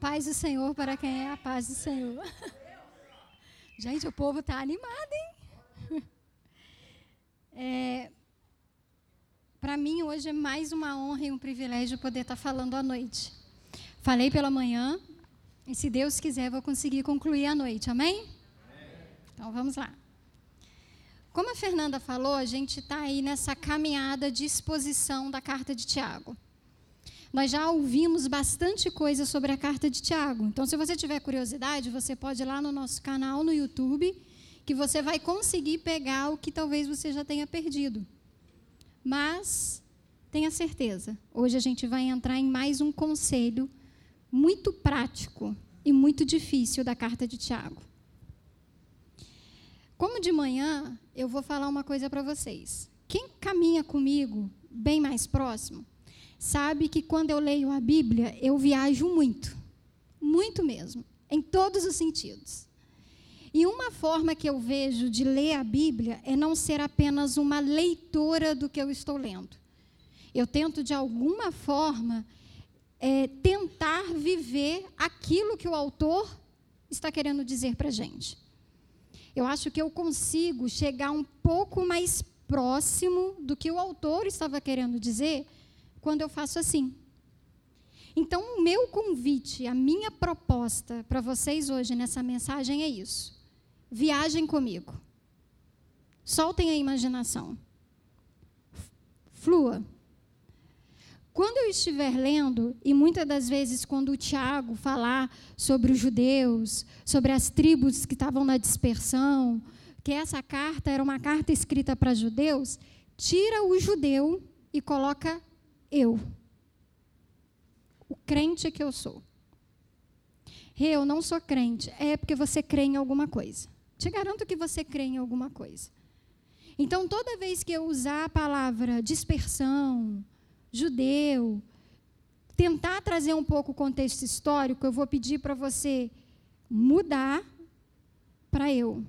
Paz do Senhor para quem é a paz do Senhor. Gente, o povo está animado, hein? É, para mim, hoje é mais uma honra e um privilégio poder estar tá falando à noite. Falei pela manhã, e se Deus quiser, vou conseguir concluir à noite, amém? amém. Então vamos lá. Como a Fernanda falou, a gente está aí nessa caminhada de exposição da carta de Tiago. Nós já ouvimos bastante coisa sobre a carta de Tiago. Então, se você tiver curiosidade, você pode ir lá no nosso canal no YouTube, que você vai conseguir pegar o que talvez você já tenha perdido. Mas tenha certeza, hoje a gente vai entrar em mais um conselho muito prático e muito difícil da carta de Tiago. Como de manhã, eu vou falar uma coisa para vocês. Quem caminha comigo bem mais próximo, sabe que quando eu leio a Bíblia, eu viajo muito. Muito mesmo. Em todos os sentidos. E uma forma que eu vejo de ler a Bíblia é não ser apenas uma leitora do que eu estou lendo. Eu tento, de alguma forma, é, tentar viver aquilo que o autor está querendo dizer para a gente. Eu acho que eu consigo chegar um pouco mais próximo do que o autor estava querendo dizer quando eu faço assim. Então, o meu convite, a minha proposta para vocês hoje nessa mensagem é isso. Viajem comigo. Soltem a imaginação. Flua. Quando eu estiver lendo, e muitas das vezes quando o Tiago falar sobre os judeus, sobre as tribos que estavam na dispersão, que essa carta era uma carta escrita para judeus, tira o judeu e coloca eu. O crente que eu sou. Eu não sou crente. É porque você crê em alguma coisa. Te garanto que você crê em alguma coisa. Então, toda vez que eu usar a palavra dispersão, judeu, tentar trazer um pouco o contexto histórico, eu vou pedir para você mudar para eu.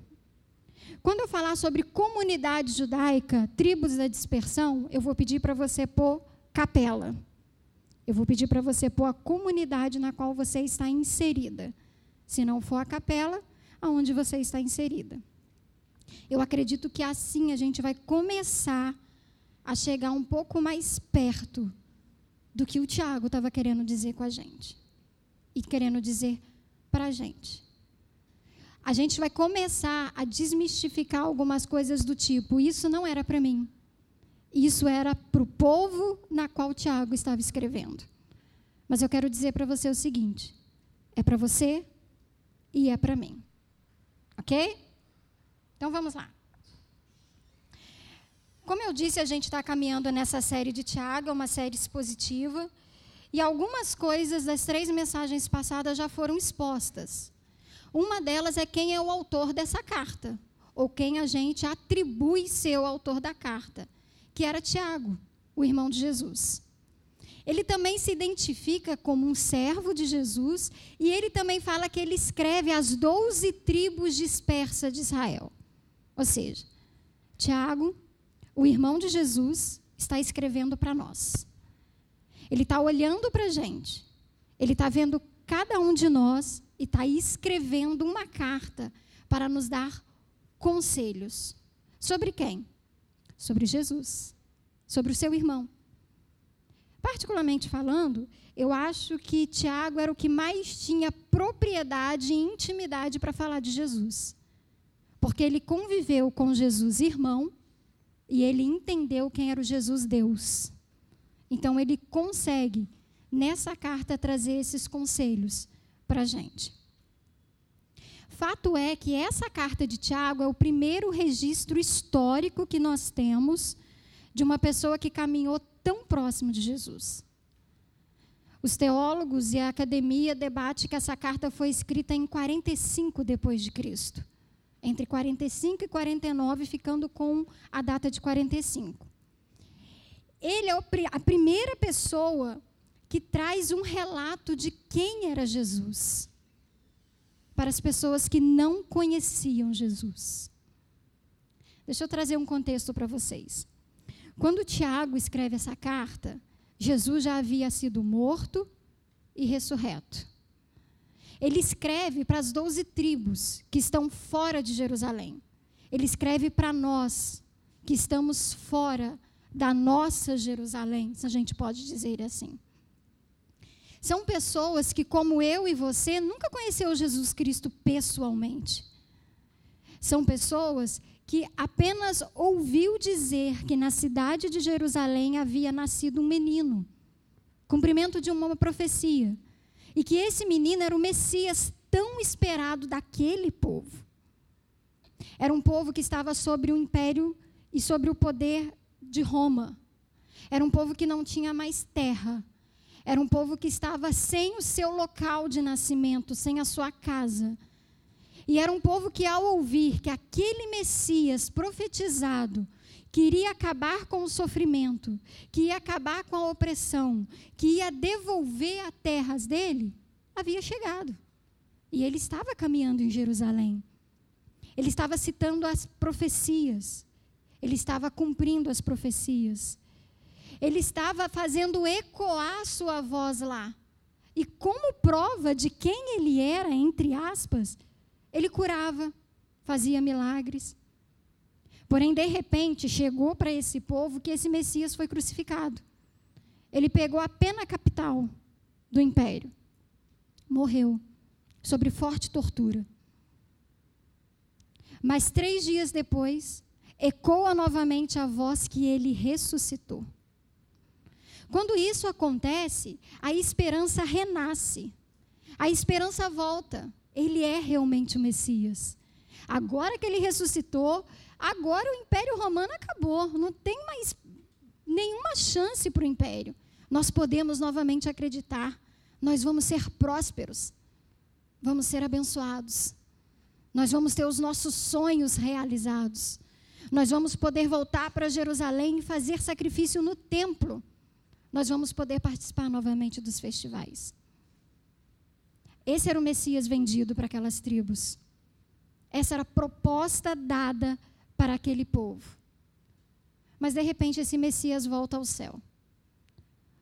Quando eu falar sobre comunidade judaica, tribos da dispersão, eu vou pedir para você pôr capela. Eu vou pedir para você pôr a comunidade na qual você está inserida. Se não for a capela, aonde você está inserida. Eu acredito que assim a gente vai começar a chegar um pouco mais perto do que o Tiago estava querendo dizer com a gente. E querendo dizer para a gente. A gente vai começar a desmistificar algumas coisas do tipo: isso não era para mim. Isso era para o povo na qual Tiago estava escrevendo. Mas eu quero dizer para você o seguinte: é para você e é para mim. Ok? Então vamos lá. Como eu disse, a gente está caminhando nessa série de Tiago, é uma série expositiva. E algumas coisas das três mensagens passadas já foram expostas. Uma delas é quem é o autor dessa carta, ou quem a gente atribui ser o autor da carta que era Tiago, o irmão de Jesus. Ele também se identifica como um servo de Jesus e ele também fala que ele escreve as doze tribos dispersas de Israel. Ou seja, Tiago, o irmão de Jesus, está escrevendo para nós. Ele está olhando para a gente. Ele está vendo cada um de nós e está escrevendo uma carta para nos dar conselhos. Sobre quem? Sobre Jesus, sobre o seu irmão. Particularmente falando, eu acho que Tiago era o que mais tinha propriedade e intimidade para falar de Jesus. Porque ele conviveu com Jesus irmão e ele entendeu quem era o Jesus Deus. Então ele consegue, nessa carta, trazer esses conselhos para a gente. Fato é que essa carta de Tiago é o primeiro registro histórico que nós temos de uma pessoa que caminhou tão próximo de Jesus. Os teólogos e a academia debatem que essa carta foi escrita em 45 depois de Cristo. Entre 45 e 49, ficando com a data de 45. Ele é a primeira pessoa que traz um relato de quem era Jesus para as pessoas que não conheciam Jesus. Deixa eu trazer um contexto para vocês. Quando Tiago escreve essa carta, Jesus já havia sido morto e ressurreto. Ele escreve para as doze tribos que estão fora de Jerusalém. Ele escreve para nós que estamos fora da nossa Jerusalém, se a gente pode dizer assim. São pessoas que, como eu e você, nunca conheceu Jesus Cristo pessoalmente. São pessoas que apenas ouviu dizer que na cidade de Jerusalém havia nascido um menino, cumprimento de uma profecia, e que esse menino era o Messias tão esperado daquele povo. Era um povo que estava sobre o império e sobre o poder de Roma. Era um povo que não tinha mais terra. Era um povo que estava sem o seu local de nascimento, sem a sua casa. E era um povo que, ao ouvir que aquele Messias profetizado, que iria acabar com o sofrimento, que ia acabar com a opressão, que ia devolver as terras dele, havia chegado. E ele estava caminhando em Jerusalém. Ele estava citando as profecias. Ele estava cumprindo as profecias. Ele estava fazendo ecoar sua voz lá. E como prova de quem ele era, entre aspas, ele curava, fazia milagres. Porém, de repente, chegou para esse povo que esse Messias foi crucificado. Ele pegou a pena capital do império. Morreu, sobre forte tortura. Mas três dias depois, ecoa novamente a voz que ele ressuscitou. Quando isso acontece, a esperança renasce. A esperança volta. Ele é realmente o Messias. Agora que ele ressuscitou, agora o Império Romano acabou. Não tem mais nenhuma chance para o Império. Nós podemos novamente acreditar. Nós vamos ser prósperos. Vamos ser abençoados. Nós vamos ter os nossos sonhos realizados. Nós vamos poder voltar para Jerusalém e fazer sacrifício no templo. Nós vamos poder participar novamente dos festivais. Esse era o Messias vendido para aquelas tribos. Essa era a proposta dada para aquele povo. Mas de repente esse Messias volta ao céu.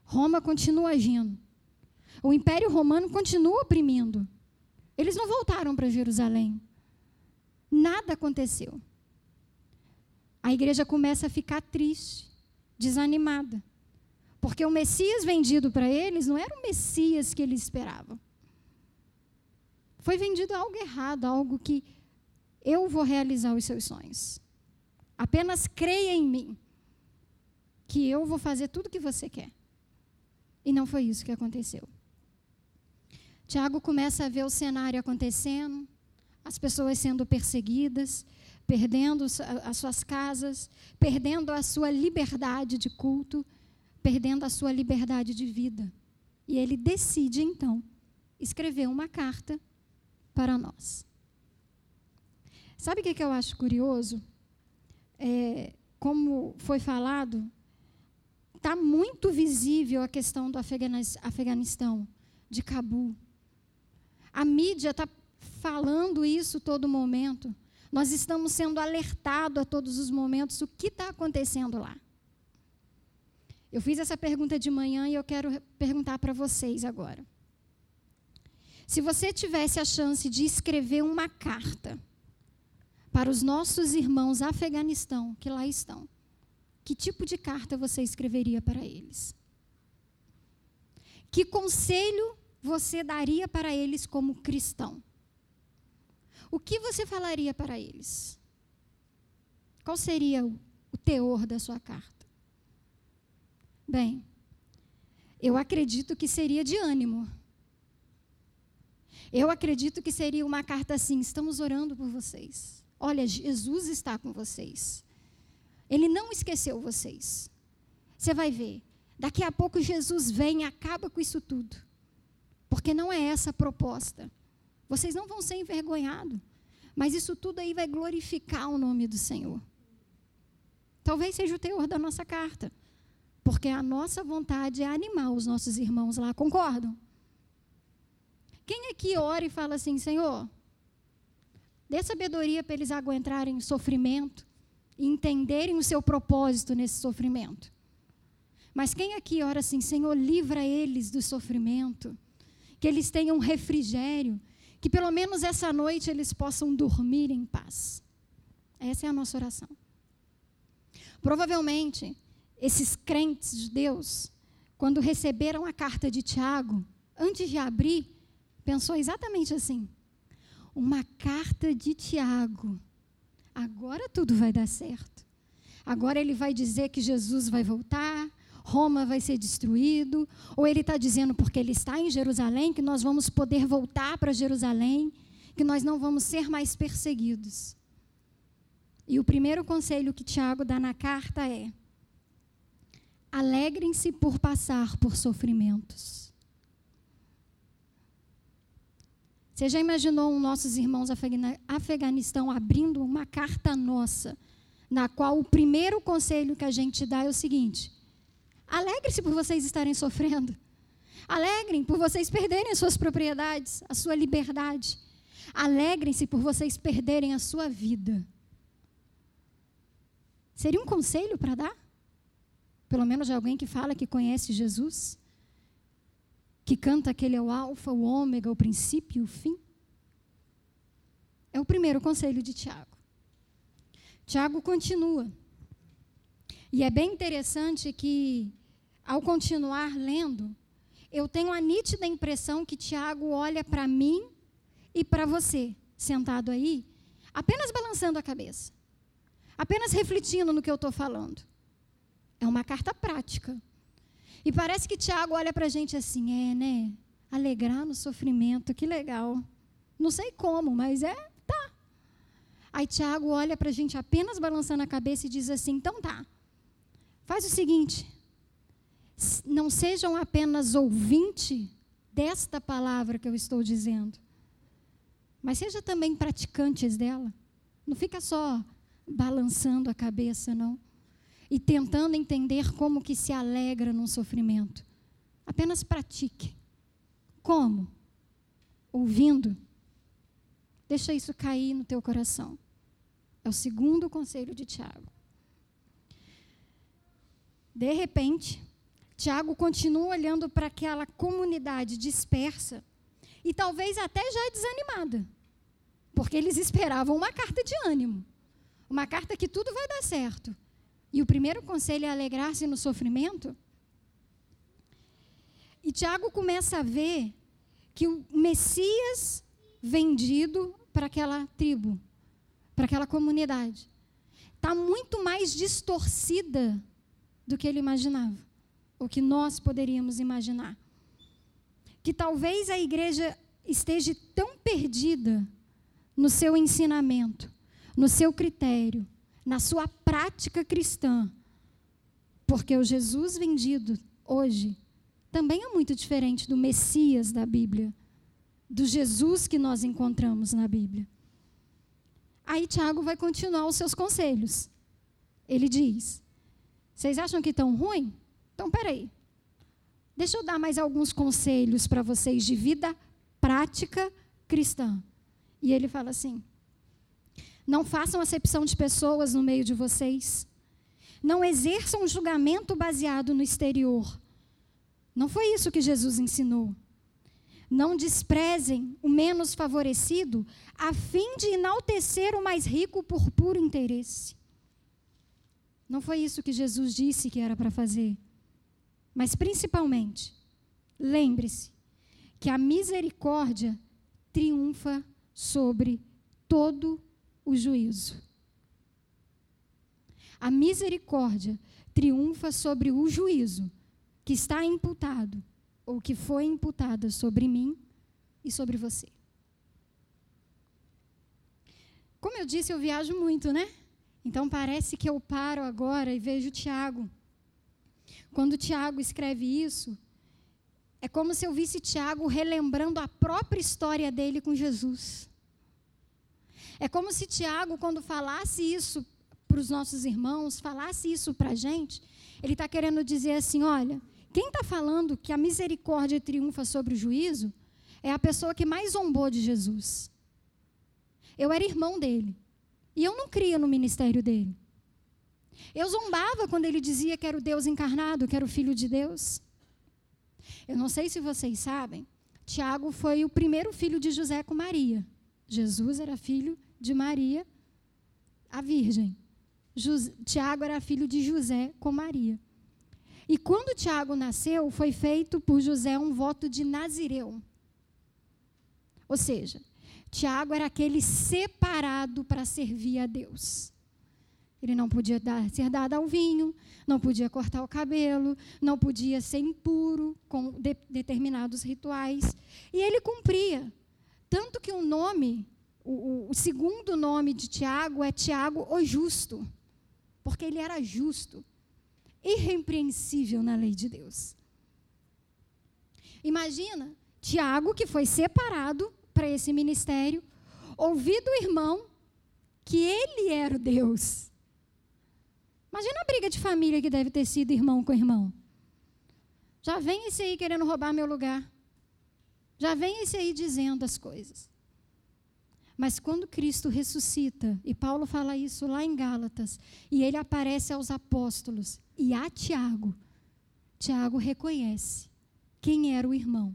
Roma continua agindo. O Império Romano continua oprimindo. Eles não voltaram para Jerusalém. Nada aconteceu a igreja começa a ficar triste, desanimada. Porque o Messias vendido para eles não era o Messias que eles esperavam. Foi vendido algo errado, algo que eu vou realizar os seus sonhos. Apenas creia em mim, que eu vou fazer tudo o que você quer. E não foi isso que aconteceu. Tiago começa a ver o cenário acontecendo, as pessoas sendo perseguidas, perdendo as suas casas, perdendo a sua liberdade de culto, perdendo a sua liberdade de vida. E ele decide, então, escrever uma carta para nós. Sabe o que, eu acho curioso? É, como foi falado, está muito visível a questão do Afeganistão, de Cabul. A mídia está falando isso todo momento. Nós estamos sendo alertados a todos os momentos o que está acontecendo lá. Eu fiz essa pergunta de manhã e eu quero perguntar para vocês agora. Se você tivesse a chance de escrever uma carta para os nossos irmãos Afeganistão que lá estão, que tipo de carta você escreveria para eles? Que conselho você daria para eles como cristão? o que você falaria para eles? Qual seria o, teor da sua carta? Bem, eu acredito que seria de ânimo. Eu acredito que seria uma carta assim: estamos orando por vocês. Olha, Jesus está com vocês. Ele não esqueceu vocês. Você vai ver. Daqui a pouco Jesus vem e acaba com isso tudo. Porque não é essa a proposta. Vocês não vão ser envergonhados. Mas isso tudo aí vai glorificar o nome do Senhor. Talvez seja o teor da nossa carta. Porque a nossa vontade é animar os nossos irmãos lá, concordam? Quem aqui ora e fala assim, Senhor, dê sabedoria para eles aguentarem sofrimento e entenderem o seu propósito nesse sofrimento? Mas quem aqui ora assim, Senhor, livra eles do sofrimento, que eles tenham refrigério, que pelo menos essa noite eles possam dormir em paz. Essa é a nossa oração. Provavelmente, esses crentes de Deus, quando receberam a carta de Tiago, antes de abrir, pensou exatamente assim: uma carta de Tiago. Agora tudo vai dar certo. Agora ele vai dizer que Jesus vai voltar, Roma vai ser destruído, ou ele está dizendo porque ele está em Jerusalém que nós vamos poder voltar para Jerusalém, que nós não vamos ser mais perseguidos. E o primeiro conselho que Tiago dá na carta é: alegrem-se por passar por sofrimentos. Você já imaginou os nossos irmãos Afeganistão abrindo uma carta nossa, na qual o primeiro conselho que a gente dá é o seguinte: alegre-se por vocês estarem sofrendo. Alegrem por vocês perderem as suas propriedades, a sua liberdade. Alegrem-se por vocês perderem a sua vida. Seria um conselho para dar? Pelo menos de alguém que fala que conhece Jesus? Que canta aquele é o alfa, o ômega, o princípio o fim? É o primeiro conselho de Tiago. Tiago continua. E é bem interessante que, ao continuar lendo, eu tenho a nítida impressão que Tiago olha para mim e para você, sentado aí, apenas balançando a cabeça apenas refletindo no que eu estou falando. É uma carta prática. E parece que Tiago olha para a gente assim, é, né? Alegrar no sofrimento, que legal. Não sei como, mas é, tá. Aí Tiago olha para a gente apenas balançando a cabeça e diz assim: então tá. Faz o seguinte: não sejam apenas ouvinte desta palavra que eu estou dizendo, mas seja também praticantes dela. Não fica só balançando a cabeça, não. E tentando entender como que se alegra num sofrimento. Apenas pratique. Como? Ouvindo. Deixa isso cair no teu coração. É o segundo conselho de Tiago. De repente, Tiago continua olhando para aquela comunidade dispersa e talvez até já desanimada, porque eles esperavam uma carta de ânimo. Uma carta que tudo vai dar certo. E o primeiro conselho é alegrar-se no sofrimento. E Tiago começa a ver que o Messias vendido para aquela tribo, para aquela comunidade, está muito mais distorcida do que ele imaginava, o que nós poderíamos imaginar. Que talvez a igreja esteja tão perdida no seu ensinamento no seu critério, na sua prática cristã. Porque o Jesus vendido hoje também é muito diferente do Messias da Bíblia, do Jesus que nós encontramos na Bíblia. Aí Tiago vai continuar os seus conselhos. Ele diz: Vocês acham que estão ruim? Então, peraí. Deixa eu dar mais alguns conselhos para vocês de vida prática cristã. E ele fala assim: não façam acepção de pessoas no meio de vocês. Não exerçam julgamento baseado no exterior. Não foi isso que Jesus ensinou. Não desprezem o menos favorecido, a fim de enaltecer o mais rico por puro interesse. Não foi isso que Jesus disse que era para fazer. Mas, principalmente, lembre-se que a misericórdia triunfa sobre todo o juízo. A misericórdia triunfa sobre o juízo que está imputado ou que foi imputada sobre mim e sobre você. Como eu disse, eu viajo muito, né? Então parece que eu paro agora e vejo Tiago. Quando Tiago escreve isso, é como se eu visse Tiago relembrando a própria história dele com Jesus. É como se Tiago, quando falasse isso para os nossos irmãos, falasse isso para a gente, ele está querendo dizer assim: olha, quem está falando que a misericórdia triunfa sobre o juízo é a pessoa que mais zombou de Jesus. Eu era irmão dele. E eu não cria no ministério dele. Eu zombava quando ele dizia que era o Deus encarnado, que era o Filho de Deus. Eu não sei se vocês sabem, Tiago foi o primeiro filho de José com Maria. Jesus era filho de Maria, a Virgem. Tiago era filho de José com Maria. E quando Tiago nasceu, foi feito por José um voto de Nazireu. Ou seja, Tiago era aquele separado para servir a Deus. Ele não podia dar, ser dado ao vinho, não podia cortar o cabelo, não podia ser impuro com de, determinados rituais. E ele cumpria. Tanto que o nome, o, o segundo nome de Tiago é Tiago o Justo, porque ele era justo, irrepreensível na lei de Deus. Imagina, Tiago, que foi separado para esse ministério, ouvir do irmão que ele era o Deus. Imagina a briga de família que deve ter sido irmão com irmão. Já vem esse aí querendo roubar meu lugar. Já vem esse aí dizendo as coisas. Mas quando Cristo ressuscita, e Paulo fala isso lá em Gálatas, e ele aparece aos apóstolos e a Tiago, Tiago reconhece quem era o irmão.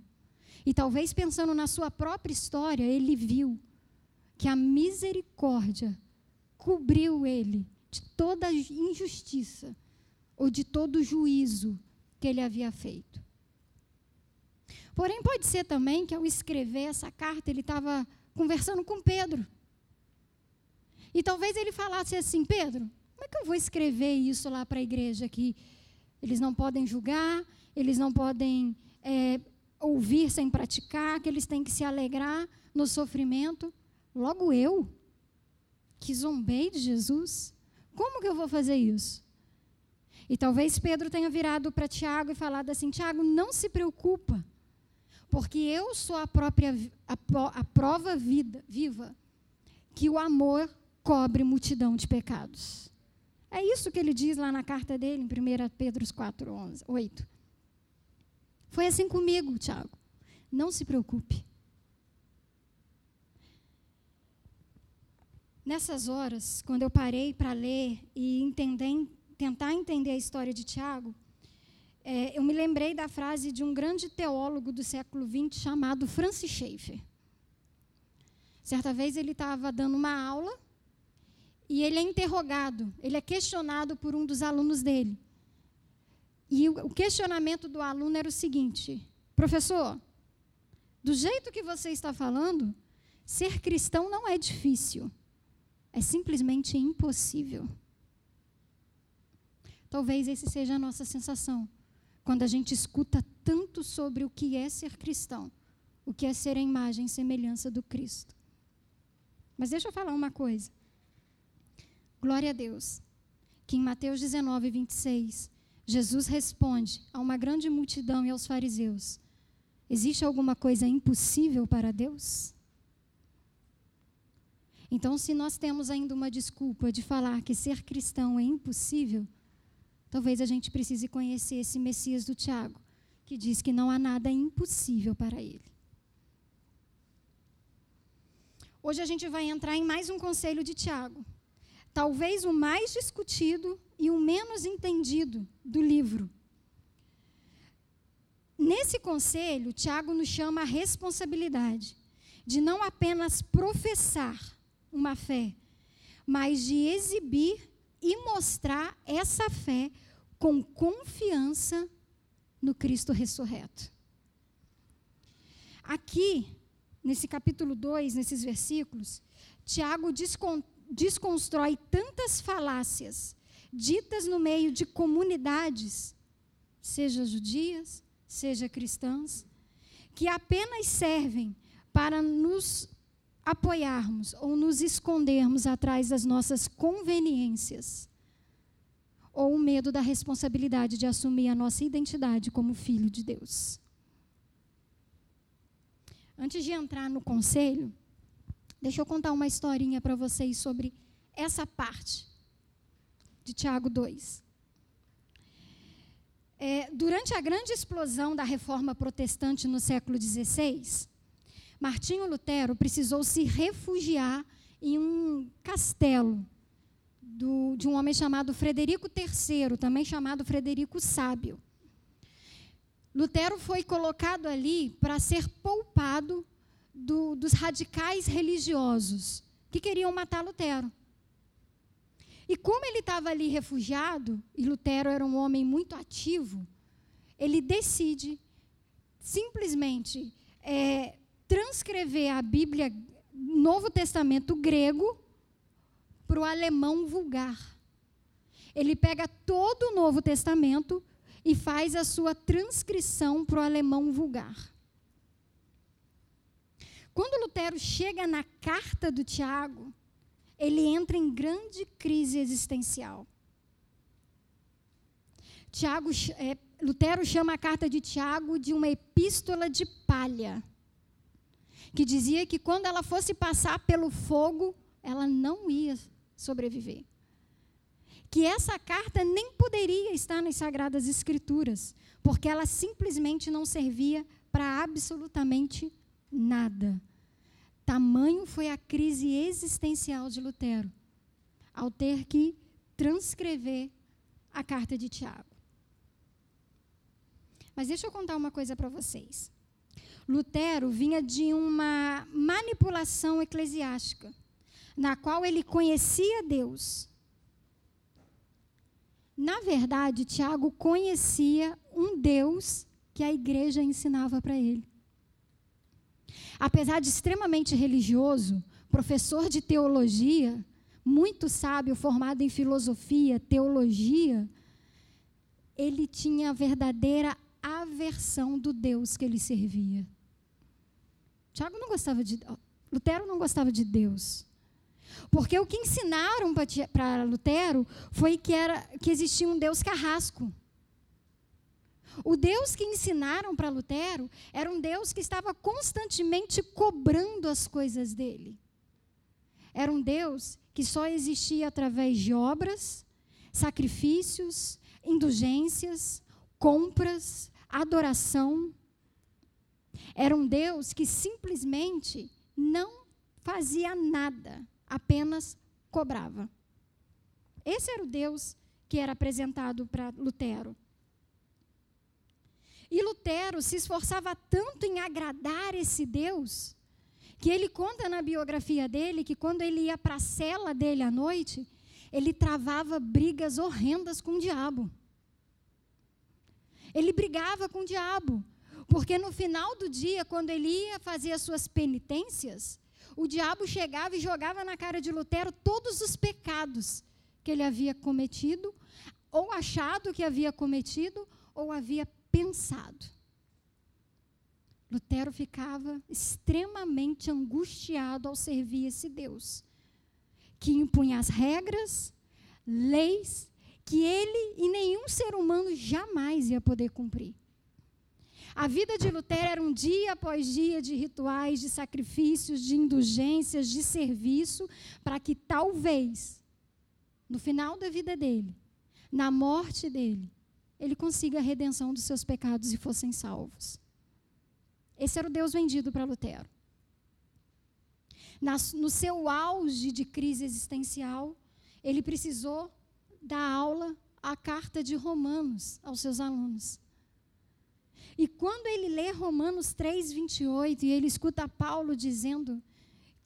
E talvez pensando na sua própria história, ele viu que a misericórdia cobriu ele de toda injustiça ou de todo juízo que ele havia feito. Porém, pode ser também que ao escrever essa carta, ele estava conversando com Pedro. E talvez ele falasse assim: Pedro, como é que eu vou escrever isso lá para a igreja aqui? Eles não podem julgar, eles não podem é, ouvir sem praticar, que eles têm que se alegrar no sofrimento. Logo eu, que zombei de Jesus, como que eu vou fazer isso? E talvez Pedro tenha virado para Tiago e falado assim: Tiago, não se preocupa, porque eu sou a própria a, a prova vida, viva que o amor cobre multidão de pecados. É isso que ele diz lá na carta dele, em 1 Pedro 4, 11, 8. Foi assim comigo, Tiago. Não se preocupe. Nessas horas, quando eu parei para ler e entender, tentar entender a história de Tiago, é, eu me lembrei da frase de um grande teólogo do século XX chamado Francis Schaeffer. Certa vez ele estava dando uma aula e ele é interrogado, ele é questionado por um dos alunos dele. E o questionamento do aluno era o seguinte: professor, do jeito que você está falando, ser cristão não é difícil. É simplesmente impossível. Talvez essa seja a nossa sensação quando a gente escuta tanto sobre o que é ser cristão, o que é ser a imagem e semelhança do Cristo. Mas deixa eu falar uma coisa. Glória a Deus, que em Mateus 19, 26, Jesus responde a uma grande multidão e aos fariseus: Existe alguma coisa impossível para Deus? Então, se nós temos ainda uma desculpa de falar que ser cristão é impossível, talvez a gente precise conhecer esse Messias do Tiago, que diz que não há nada impossível para ele. Hoje a gente vai entrar em mais um conselho de Tiago, talvez o mais discutido e o menos entendido do livro. Nesse conselho, Tiago nos chama a responsabilidade de não apenas professar uma fé, mas de exibir e mostrar essa fé com confiança no Cristo ressurreto. Aqui, nesse capítulo 2, nesses versículos, Tiago desconstrói tantas falácias ditas no meio de comunidades, seja judias, seja cristãs, que apenas servem para nos apoiarmos ou nos escondermos atrás das nossas conveniências ou o medo da responsabilidade de assumir a nossa identidade como filho de Deus. Antes de entrar no conselho, deixa eu contar uma historinha para vocês sobre essa parte de Tiago 2. É, durante a grande explosão da reforma protestante no século XVI, Martinho Lutero precisou se refugiar em um castelo do, de um homem chamado Frederico III, também chamado Frederico Sábio. Lutero foi colocado ali para ser poupado do, dos radicais religiosos que queriam matar Lutero. E como ele estava ali refugiado, e Lutero era um homem muito ativo, ele decide simplesmente é, transcrever a Bíblia, Novo Testamento grego, para o alemão vulgar. Ele pega todo o Novo Testamento e faz a sua transcrição para o alemão vulgar. Quando Lutero chega na carta do Tiago, ele entra em grande crise existencial. Tiago, é, Lutero chama a carta de Tiago de uma epístola de palha, que dizia que quando ela fosse passar pelo fogo, ela não ia sobreviver. Que essa carta nem poderia estar nas Sagradas Escrituras, porque ela simplesmente não servia para absolutamente nada. Tamanho foi a crise existencial de Lutero, ao ter que transcrever a carta de Tiago. Mas deixa eu contar uma coisa para vocês. Lutero vinha de uma manipulação eclesiástica, na qual ele conhecia Deus. Na verdade, Tiago conhecia um Deus que a igreja ensinava para ele. Apesar de extremamente religioso, professor de teologia, muito sábio, formado em filosofia, teologia, ele tinha a verdadeira aversão do Deus que ele servia. Tiago não gostava de. Lutero não gostava de Deus. Porque o que ensinaram para Lutero foi que, era, que existia um Deus carrasco. O Deus que ensinaram para Lutero era um Deus que estava constantemente cobrando as coisas dele. Era um Deus que só existia através de obras, sacrifícios, indulgências, compras, adoração. Era um Deus que simplesmente não fazia nada, apenas cobrava. Esse era o Deus que era apresentado para Lutero. E Lutero se esforçava tanto em agradar esse Deus, que ele conta na biografia dele que quando ele ia para a cela dele à noite, ele travava brigas horrendas com o diabo. Ele brigava com o diabo, porque no final do dia, quando ele ia fazer as suas penitências, o diabo chegava e jogava na cara de Lutero todos os pecados que ele havia cometido, ou achado que havia cometido, ou havia pensado. Lutero ficava extremamente angustiado ao servir esse Deus, que impunha as regras, leis, que ele e nenhum ser humano jamais ia poder cumprir. A vida de Lutero era um dia após dia de rituais, de sacrifícios, de indulgências, de serviço, para que talvez, no final da vida dele, na morte dele, ele consiga a redenção dos seus pecados e fossem salvos. Esse era o Deus vendido para Lutero. No seu auge de crise existencial, ele precisou dar aula a carta de Romanos aos seus alunos. E quando ele lê Romanos 3, 28, e ele escuta Paulo dizendo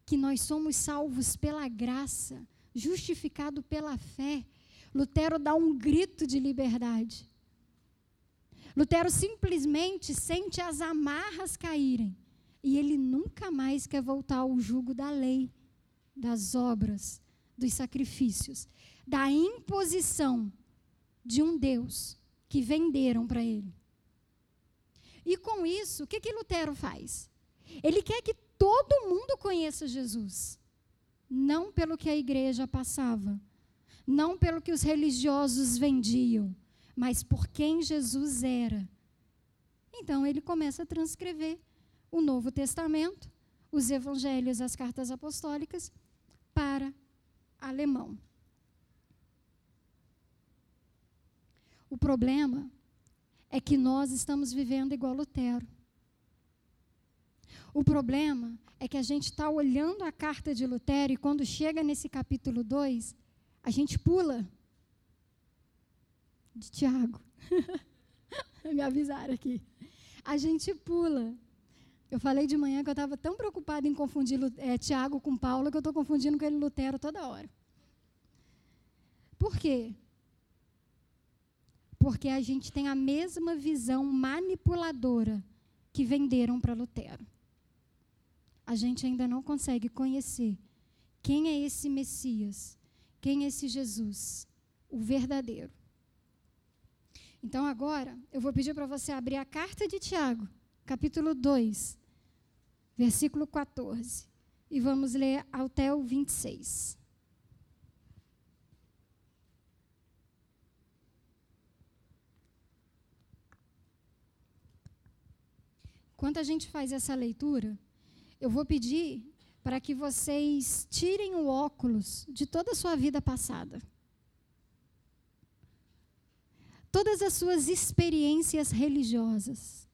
que nós somos salvos pela graça, justificado pela fé, Lutero dá um grito de liberdade. Lutero simplesmente sente as amarras caírem e ele nunca mais quer voltar ao jugo da lei, das obras, dos sacrifícios, da imposição de um Deus que venderam para ele. E com isso, o que, que Lutero faz? Ele quer que todo mundo conheça Jesus, não pelo que a igreja passava, não pelo que os religiosos vendiam mas por quem Jesus era. Então ele começa a transcrever o Novo Testamento, os evangelhos, as cartas apostólicas, para alemão. O problema é que nós estamos vivendo igual Lutero. O problema é que a gente está olhando a carta de Lutero e quando chega nesse capítulo 2, a gente pula de Tiago. Me avisaram aqui. A gente pula. Eu falei de manhã que eu estava tão preocupada em confundir é, Tiago com Paulo que eu estou confundindo com ele Lutero toda hora. Por quê? Porque a gente tem a mesma visão manipuladora que venderam para Lutero. A gente ainda não consegue conhecer quem é esse Messias, quem é esse Jesus, o verdadeiro. Então agora, eu vou pedir para você abrir a carta de Tiago, capítulo 2, versículo 14, e vamos ler até o 26. Enquanto a gente faz essa leitura, eu vou pedir para que vocês tirem o óculos de toda a sua vida passada. Todas as suas experiências religiosas,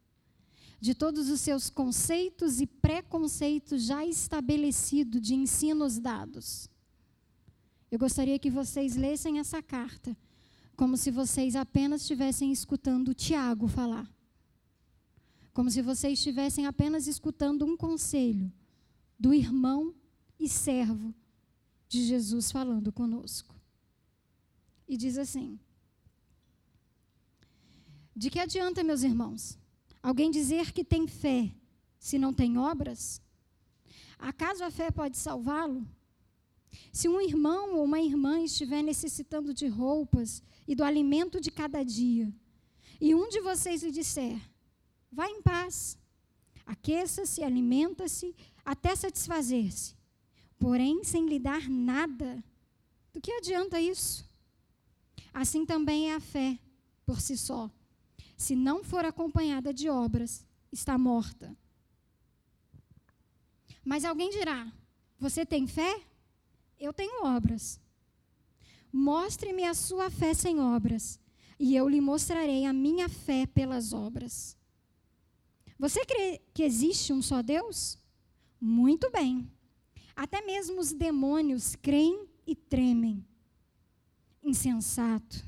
de todos os seus conceitos e preconceitos já estabelecidos de ensinos dados. Eu gostaria que vocês lessem essa carta como se vocês apenas estivessem escutando Tiago falar como se vocês estivessem apenas escutando um conselho do irmão e servo de Jesus falando conosco. E diz assim: De que adianta, meus irmãos, alguém dizer que tem fé se não tem obras? Acaso a fé pode salvá-lo? Se um irmão ou uma irmã estiver necessitando de roupas e do alimento de cada dia, e um de vocês lhe disser: Vá em paz. Aqueça-se, alimenta-se, até satisfazer-se. Porém, sem lhe dar nada, do que adianta isso? Assim também é a fé, por si só. Se não for acompanhada de obras, está morta. Mas alguém dirá: Você tem fé? Eu tenho obras. Mostre-me a sua fé sem obras, e eu lhe mostrarei a minha fé pelas obras. Você crê que existe um só Deus? Muito bem. Até mesmo os demônios creem e tremem. Insensato.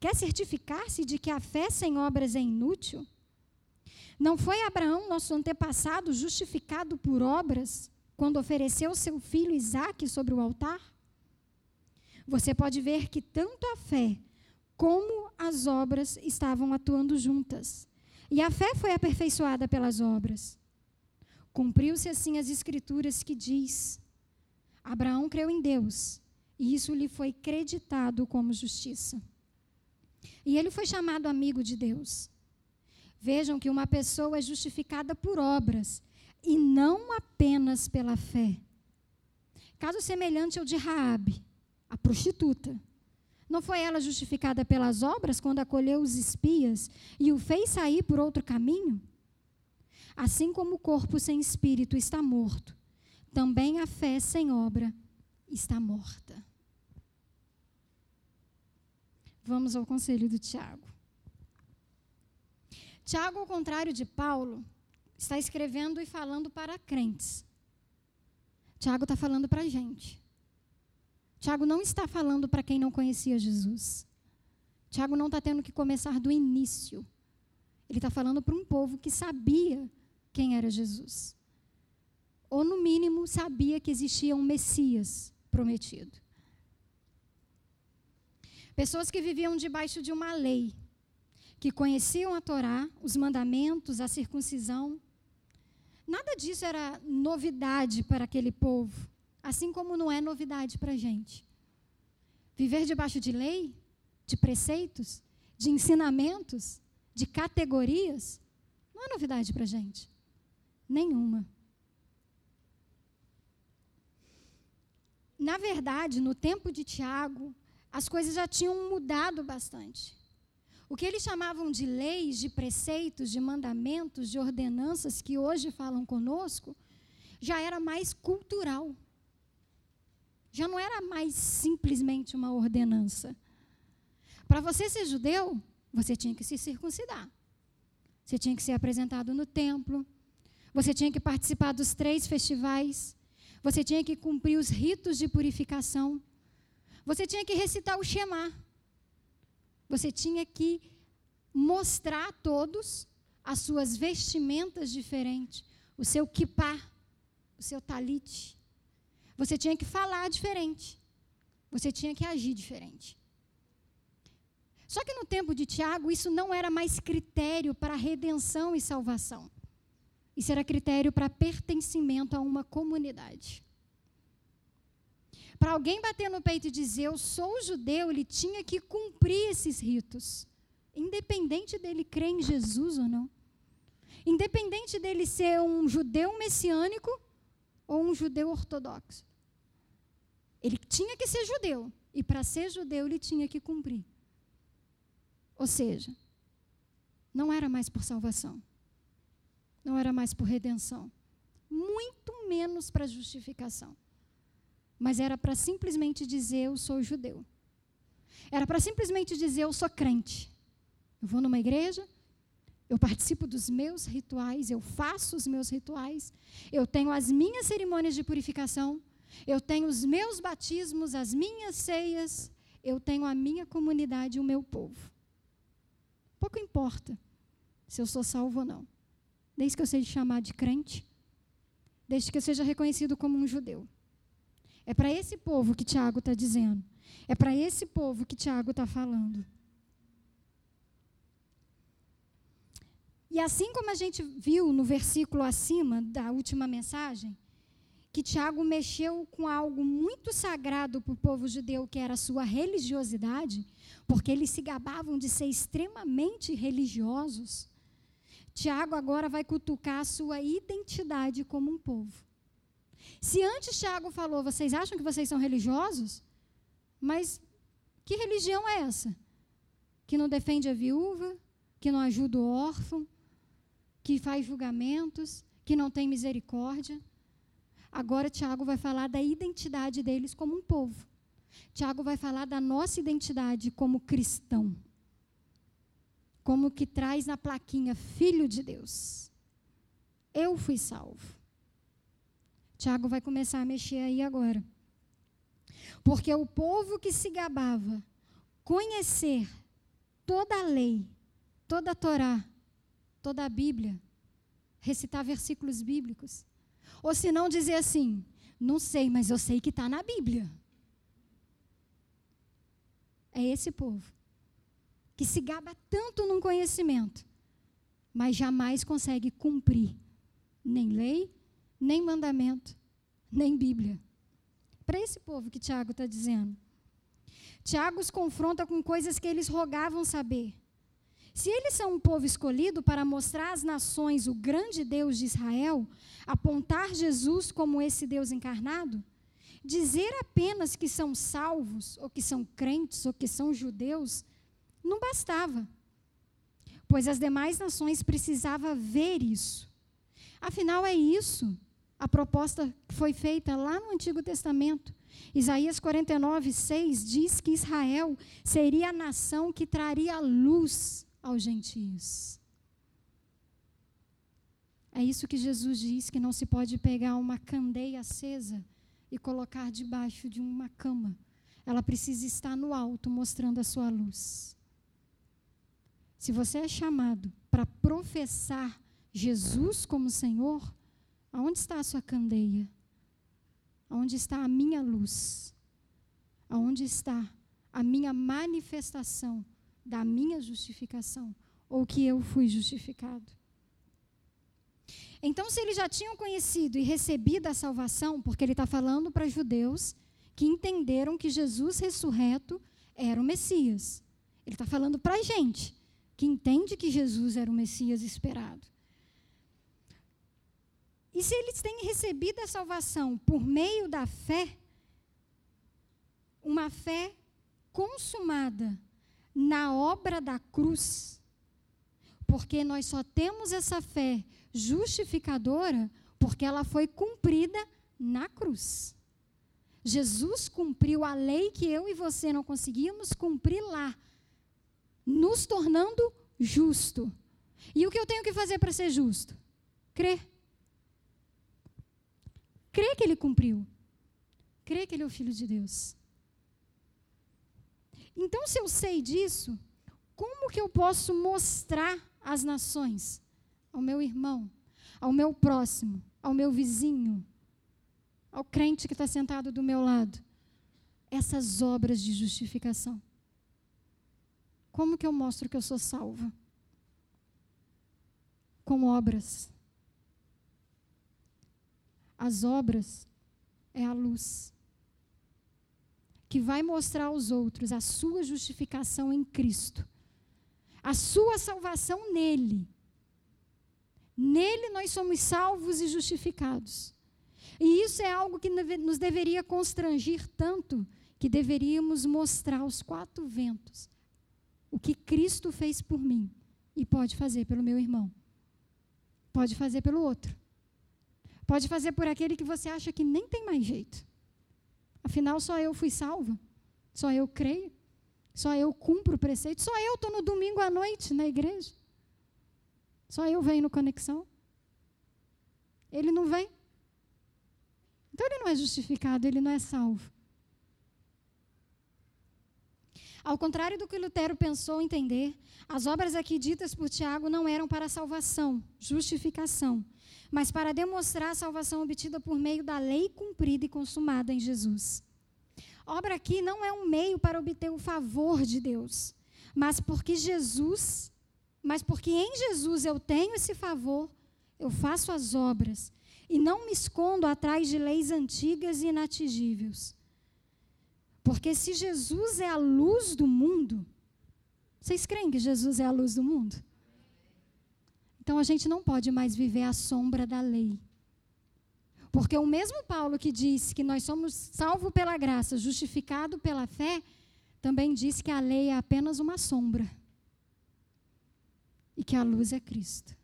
Quer certificar-se de que a fé sem obras é inútil? Não foi Abraão, nosso antepassado, justificado por obras quando ofereceu seu filho Isaque sobre o altar? Você pode ver que tanto a fé como as obras estavam atuando juntas. E a fé foi aperfeiçoada pelas obras. Cumpriu-se assim as escrituras que diz: Abraão creu em Deus, e isso lhe foi creditado como justiça. E ele foi chamado amigo de Deus. Vejam que uma pessoa é justificada por obras e não apenas pela fé. Caso semelhante ao de Raabe, a prostituta não foi ela justificada pelas obras quando acolheu os espias e o fez sair por outro caminho? Assim como o corpo sem espírito está morto, também a fé sem obra está morta. Vamos ao conselho do Tiago. Tiago, ao contrário de Paulo, está escrevendo e falando para crentes. Tiago está falando para a gente. Tiago não está falando para quem não conhecia Jesus. Tiago não está tendo que começar do início. Ele está falando para um povo que sabia quem era Jesus. Ou, no mínimo, sabia que existia um Messias prometido. Pessoas que viviam debaixo de uma lei, que conheciam a Torá, os mandamentos, a circuncisão. Nada disso era novidade para aquele povo. Assim como não é novidade para a gente. Viver debaixo de lei, de preceitos, de ensinamentos, de categorias, não é novidade para a gente. Nenhuma. Na verdade, no tempo de Tiago, as coisas já tinham mudado bastante. O que eles chamavam de leis, de preceitos, de mandamentos, de ordenanças que hoje falam conosco, já era mais cultural já não era mais simplesmente uma ordenança. Para você ser judeu, você tinha que se circuncidar. Você tinha que ser apresentado no templo. Você tinha que participar dos três festivais. Você tinha que cumprir os ritos de purificação. Você tinha que recitar o Shema. Você tinha que mostrar a todos as suas vestimentas diferentes, o seu kippah, o seu talite. Você tinha que falar diferente. Você tinha que agir diferente. Só que no tempo de Tiago, isso não era mais critério para redenção e salvação. Isso era critério para pertencimento a uma comunidade. Para alguém bater no peito e dizer eu sou judeu, ele tinha que cumprir esses ritos, independente dele crer em Jesus ou não. Independente dele ser um judeu messiânico ou um judeu ortodoxo. Ele tinha que ser judeu. E para ser judeu, ele tinha que cumprir. Ou seja, não era mais por salvação. Não era mais por redenção. Muito menos para justificação. Mas era para simplesmente dizer: Eu sou judeu. Era para simplesmente dizer: Eu sou crente. Eu vou numa igreja, eu participo dos meus rituais, eu faço os meus rituais, eu tenho as minhas cerimônias de purificação, eu tenho os meus batismos, as minhas ceias, eu tenho a minha comunidade, o meu povo. Pouco importa se eu sou salvo ou não, desde que eu seja chamado de crente, desde que eu seja reconhecido como um judeu. É para esse povo que Tiago está dizendo, é para esse povo que Tiago está falando. E assim como a gente viu no versículo acima da última mensagem, que Tiago mexeu com algo muito sagrado para o povo judeu, que era a sua religiosidade, porque eles se gabavam de ser extremamente religiosos. Tiago agora vai cutucar a sua identidade como um povo. Se antes Tiago falou, vocês acham que vocês são religiosos? Mas que religião é essa? Que não defende a viúva, que não ajuda o órfão, que faz julgamentos, que não tem misericórdia. Agora, Tiago vai falar da identidade deles como um povo. Tiago vai falar da nossa identidade como cristão. Como que traz na plaquinha, filho de Deus. Eu fui salvo. Tiago vai começar a mexer aí agora. Porque o povo que se gabava conhecer toda a lei, toda a Torá, toda a Bíblia, recitar versículos bíblicos. Ou se não dizer assim, não sei, mas eu sei que está na Bíblia. É esse povo que se gaba tanto num conhecimento, mas jamais consegue cumprir nem lei, nem mandamento, nem Bíblia. Para esse povo que Tiago está dizendo. Tiago os confronta com coisas que eles rogavam saber. Se eles são um povo escolhido para mostrar às nações o grande Deus de Israel, apontar Jesus como esse Deus encarnado, dizer apenas que são salvos, ou que são crentes, ou que são judeus, não bastava. Pois as demais nações precisavam ver isso. Afinal, é isso a proposta que foi feita lá no Antigo Testamento. Isaías 49, 6 diz que Israel seria a nação que traria luz aos gentios. É isso que Jesus diz: que não se pode pegar uma candeia acesa e colocar debaixo de uma cama. Ela precisa estar no alto, mostrando a sua luz. Se você é chamado para professar Jesus como Senhor, aonde está a sua candeia? Aonde está a minha luz? Aonde está a minha manifestação da minha justificação ou que eu fui justificado. Então, se eles já tinham conhecido e recebido a salvação, porque ele está falando para judeus que entenderam que Jesus ressurreto era o Messias. Ele está falando para a gente que entende que Jesus era o Messias esperado. E se eles têm recebido a salvação por meio da fé, uma fé consumada na obra da cruz, porque nós só temos essa fé justificadora porque ela foi cumprida na cruz. Jesus cumpriu a lei que eu e você não conseguíamos cumprir lá, nos tornando justo. E o que eu tenho que fazer para ser justo? Crer. Crer que ele cumpriu. Crer que ele é o filho de Deus. Então, se eu sei disso, como que eu posso mostrar às nações, ao meu irmão, ao meu próximo, ao meu vizinho, ao crente que está sentado do meu lado, essas obras de justificação? Como que eu mostro que eu sou salva? Com obras. As obras é a luz que vai mostrar aos outros a sua justificação em Cristo, a sua salvação nele. Nele nós somos salvos e justificados. E isso é algo que nos deveria constrangir tanto que deveríamos mostrar aos quatro ventos o que Cristo fez por mim e pode fazer pelo meu irmão. Pode fazer pelo outro. Pode fazer por aquele que você acha que nem tem mais jeito. Afinal, só eu fui salva. Só eu creio. Só eu cumpro o preceito. Só eu estou no domingo à noite na igreja. Só eu venho no conexão. Ele não vem. Então ele não é justificado, ele não é salvo. Ao contrário do que Lutero pensou entender, as obras aqui ditas por Tiago não eram para salvação, justificação, mas para demonstrar a salvação obtida por meio da lei cumprida e consumada em Jesus. Obra aqui não é um meio para obter o favor de Deus, mas porque Jesus, mas porque em Jesus eu tenho esse favor, eu faço as obras e não me escondo atrás de leis antigas e inatingíveis. Porque se Jesus é a luz do mundo, vocês creem que Jesus é a luz do mundo? Então a gente não pode mais viver à sombra da lei. Porque o mesmo Paulo que disse que nós somos salvos pela graça, justificado pela fé, também disse que a lei é apenas uma sombra. E que a luz é Cristo.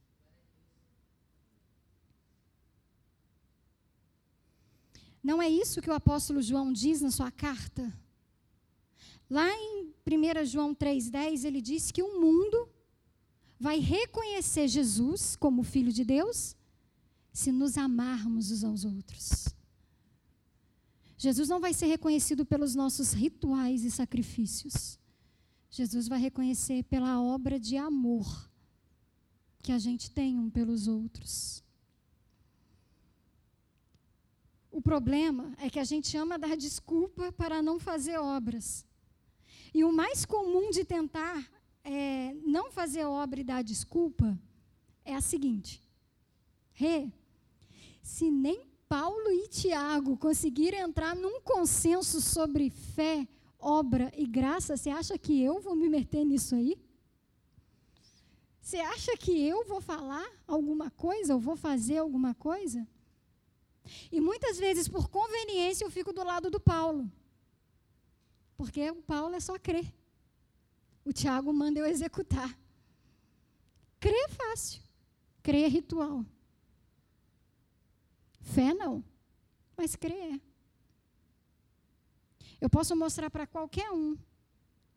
Não é isso que o apóstolo João diz na sua carta? Lá em 1 João 3,10, ele diz que o mundo vai reconhecer Jesus como Filho de Deus se nos amarmos uns aos outros. Jesus não vai ser reconhecido pelos nossos rituais e sacrifícios. Jesus vai reconhecer pela obra de amor que a gente tem um pelos outros. O problema é que a gente ama dar desculpa para não fazer obras. E o mais comum de tentar é, não fazer obra e dar desculpa é a seguinte: Rê, se nem Paulo e Tiago conseguiram entrar num consenso sobre fé, obra e graça, você acha que eu vou me meter nisso aí? Você acha que eu vou falar alguma coisa, ou vou fazer alguma coisa? E muitas vezes, por conveniência, eu fico do lado do Paulo. Porque o Paulo é só crer. O Tiago manda eu executar. Crer é fácil. Crer é ritual. Fé não. Mas crer é. Eu posso mostrar para qualquer um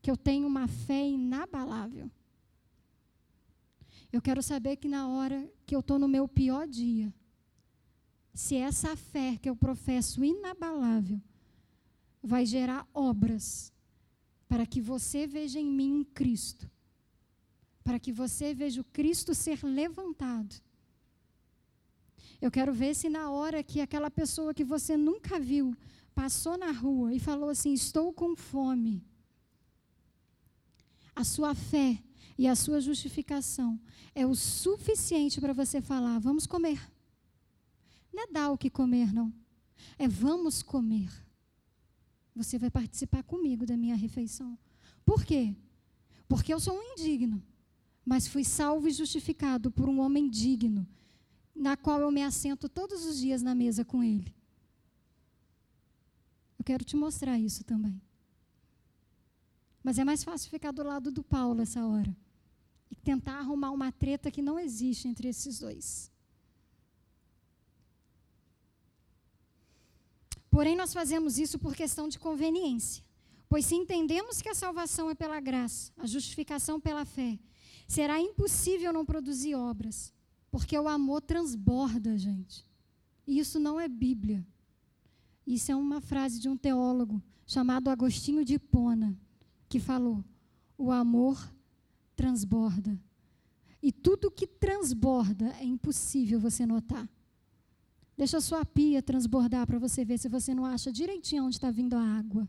que eu tenho uma fé inabalável. Eu quero saber que na hora que eu estou no meu pior dia, se essa fé que eu professo inabalável vai gerar obras para que você veja em mim um Cristo, para que você veja o Cristo ser levantado. Eu quero ver se na hora que aquela pessoa que você nunca viu passou na rua e falou assim: Estou com fome. A sua fé e a sua justificação é o suficiente para você falar: Vamos comer. Não é dar o que comer, não. É vamos comer. Você vai participar comigo da minha refeição. Por quê? Porque eu sou um indigno, mas fui salvo e justificado por um homem digno, na qual eu me assento todos os dias na mesa com ele. Eu quero te mostrar isso também. Mas é mais fácil ficar do lado do Paulo essa hora e tentar arrumar uma treta que não existe entre esses dois. Porém, nós fazemos isso por questão de conveniência. Pois se entendemos que a salvação é pela graça, a justificação pela fé, será impossível não produzir obras, porque o amor transborda, gente. E isso não é Bíblia. Isso é uma frase de um teólogo chamado Agostinho de Hipona, que falou: o amor transborda. E tudo que transborda é impossível você notar. Deixa a sua pia transbordar para você ver se você não acha direitinho onde está vindo a água.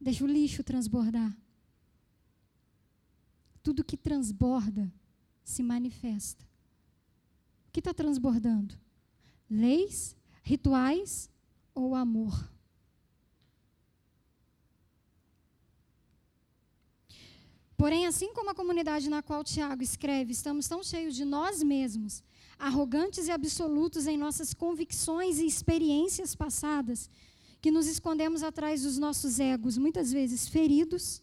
Deixa o lixo transbordar. Tudo que transborda se manifesta. O que está transbordando? Leis, rituais ou amor? Porém, assim como a comunidade na qual Tiago escreve, estamos tão cheios de nós mesmos, arrogantes e absolutos em nossas convicções e experiências passadas, que nos escondemos atrás dos nossos egos, muitas vezes feridos,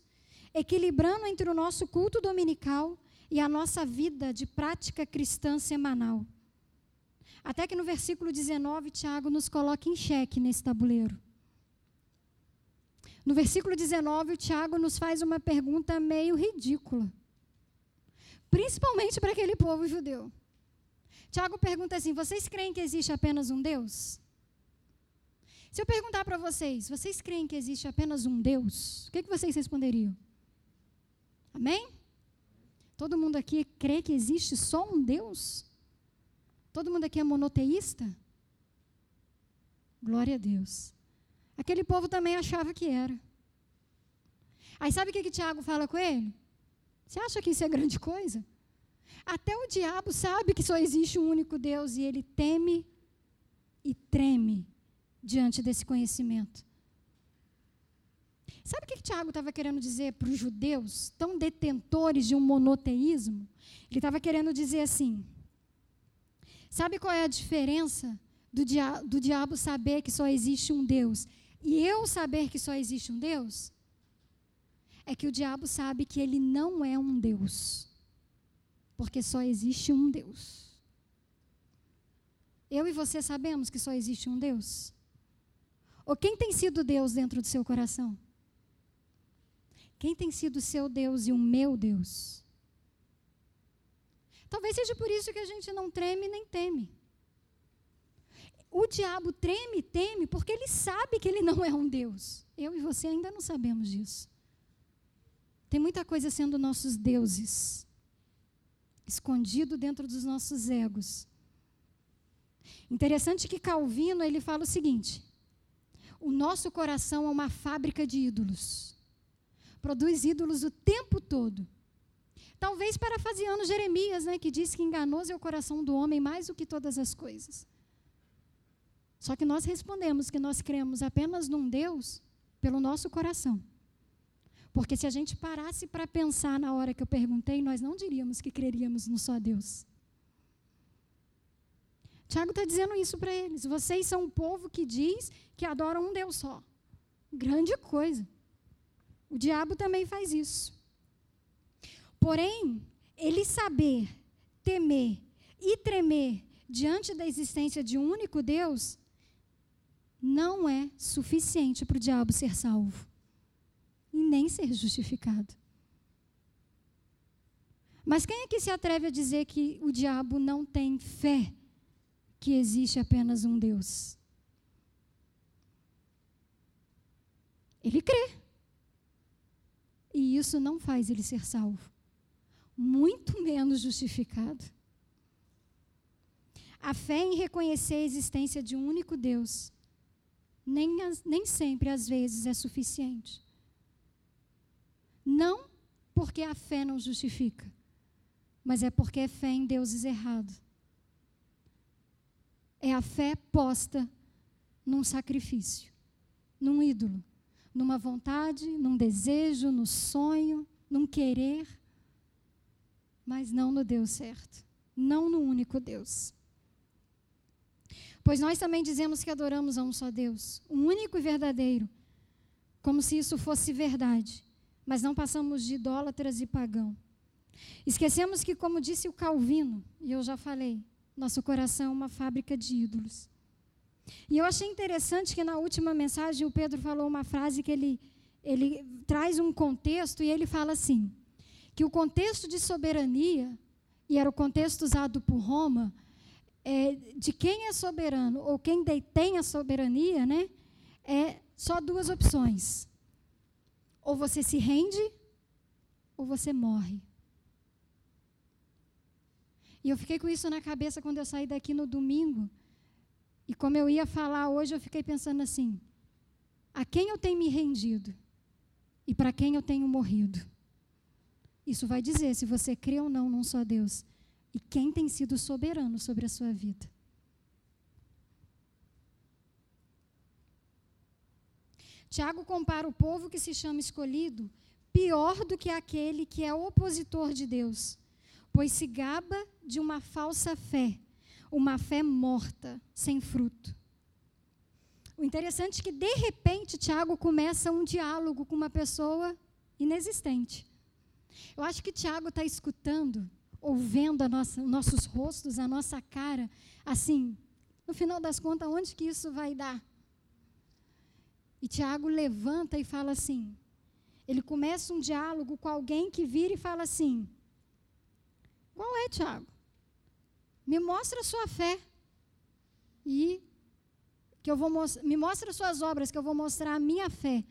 equilibrando entre o nosso culto dominical e a nossa vida de prática cristã semanal. Até que no versículo 19, Tiago nos coloca em xeque nesse tabuleiro. No versículo 19, o Tiago nos faz uma pergunta meio ridícula. Principalmente para aquele povo judeu. Tiago pergunta assim: vocês creem que existe apenas um Deus? Se eu perguntar para vocês, vocês creem que existe apenas um Deus? O que, que vocês responderiam? Amém? Todo mundo aqui crê que existe só um Deus? Todo mundo aqui é monoteísta? Glória a Deus. Aquele povo também achava que era. Aí sabe o que, que Tiago fala com ele? Você acha que isso é grande coisa? Até o diabo sabe que só existe um único Deus e ele teme e treme diante desse conhecimento. Sabe o que, que Tiago estava querendo dizer para os judeus, tão detentores de um monoteísmo? Ele estava querendo dizer assim: sabe qual é a diferença do, dia do diabo saber que só existe um Deus e eu saber que só existe um Deus, é que o diabo sabe que ele não é um Deus, porque só existe um Deus. Eu e você sabemos que só existe um Deus? Ou quem tem sido Deus dentro do seu coração? Quem tem sido seu Deus e o meu Deus? Talvez seja por isso que a gente não treme nem teme. O diabo treme e teme porque ele sabe que ele não é um Deus. Eu e você ainda não sabemos disso. Tem muita coisa sendo nossos deuses, escondido dentro dos nossos egos. Interessante que Calvino ele fala o seguinte: o nosso coração é uma fábrica de ídolos. Produz ídolos o tempo todo. Talvez parafraseando Jeremias, né, que diz que enganoso é o coração do homem mais do que todas as coisas. Só que nós respondemos que nós cremos apenas num Deus pelo nosso coração. Porque se a gente parasse para pensar na hora que eu perguntei, nós não diríamos que creríamos no só Deus. Tiago está dizendo isso para eles. Vocês são um povo que diz que adora um Deus só. Grande coisa. O diabo também faz isso. Porém, ele saber, temer e tremer diante da existência de um único Deus não é suficiente para o diabo ser salvo e nem ser justificado. Mas quem é que se atreve a dizer que o diabo não tem fé que existe apenas um Deus? Ele crê. E isso não faz ele ser salvo, muito menos justificado. A fé em reconhecer a existência de um único Deus nem, nem sempre, às vezes, é suficiente. Não porque a fé não justifica, mas é porque é fé em deuses errados. É a fé posta num sacrifício, num ídolo, numa vontade, num desejo, no sonho, num querer, mas não no Deus certo, não no único Deus. Pois nós também dizemos que adoramos a um só Deus, um único e verdadeiro, como se isso fosse verdade, mas não passamos de idólatras e pagão. Esquecemos que, como disse o Calvino, e eu já falei, nosso coração é uma fábrica de ídolos. E eu achei interessante que na última mensagem o Pedro falou uma frase que ele, ele traz um contexto e ele fala assim: que o contexto de soberania, e era o contexto usado por Roma, é, de quem é soberano ou quem detém a soberania, né, é só duas opções: Ou você se rende, ou você morre. E eu fiquei com isso na cabeça quando eu saí daqui no domingo. E como eu ia falar hoje, eu fiquei pensando assim: a quem eu tenho me rendido e para quem eu tenho morrido? Isso vai dizer se você crê ou não num só Deus e quem tem sido soberano sobre a sua vida. Tiago compara o povo que se chama escolhido pior do que aquele que é opositor de Deus, pois se gaba de uma falsa fé, uma fé morta, sem fruto. O interessante é que, de repente, Tiago começa um diálogo com uma pessoa inexistente. Eu acho que Tiago está escutando, ouvindo nossa, nossos rostos, a nossa cara, assim, no final das contas, onde que isso vai dar? E Tiago levanta e fala assim: ele começa um diálogo com alguém que vira e fala assim: Qual é, Tiago? Me mostra a sua fé. E que eu vou me mostra as suas obras, que eu vou mostrar a minha fé.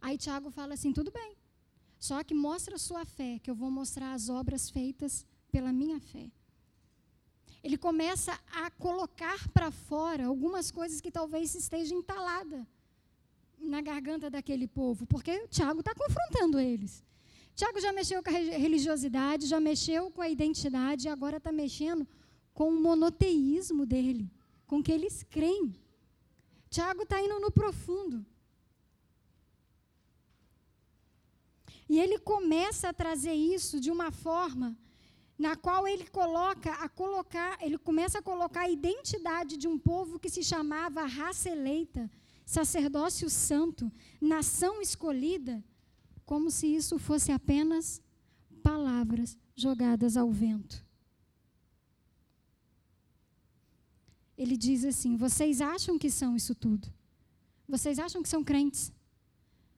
Aí Tiago fala assim: tudo bem. Só que mostra a sua fé, que eu vou mostrar as obras feitas pela minha fé. Ele começa a colocar para fora algumas coisas que talvez estejam entaladas na garganta daquele povo, porque Tiago está confrontando eles. Tiago já mexeu com a religiosidade, já mexeu com a identidade, e agora está mexendo com o monoteísmo dele, com o que eles creem. Tiago está indo no profundo. E ele começa a trazer isso de uma forma na qual ele coloca a colocar, ele começa a colocar a identidade de um povo que se chamava raça eleita, sacerdócio santo, nação escolhida, como se isso fosse apenas palavras jogadas ao vento. Ele diz assim: vocês acham que são isso tudo? Vocês acham que são crentes?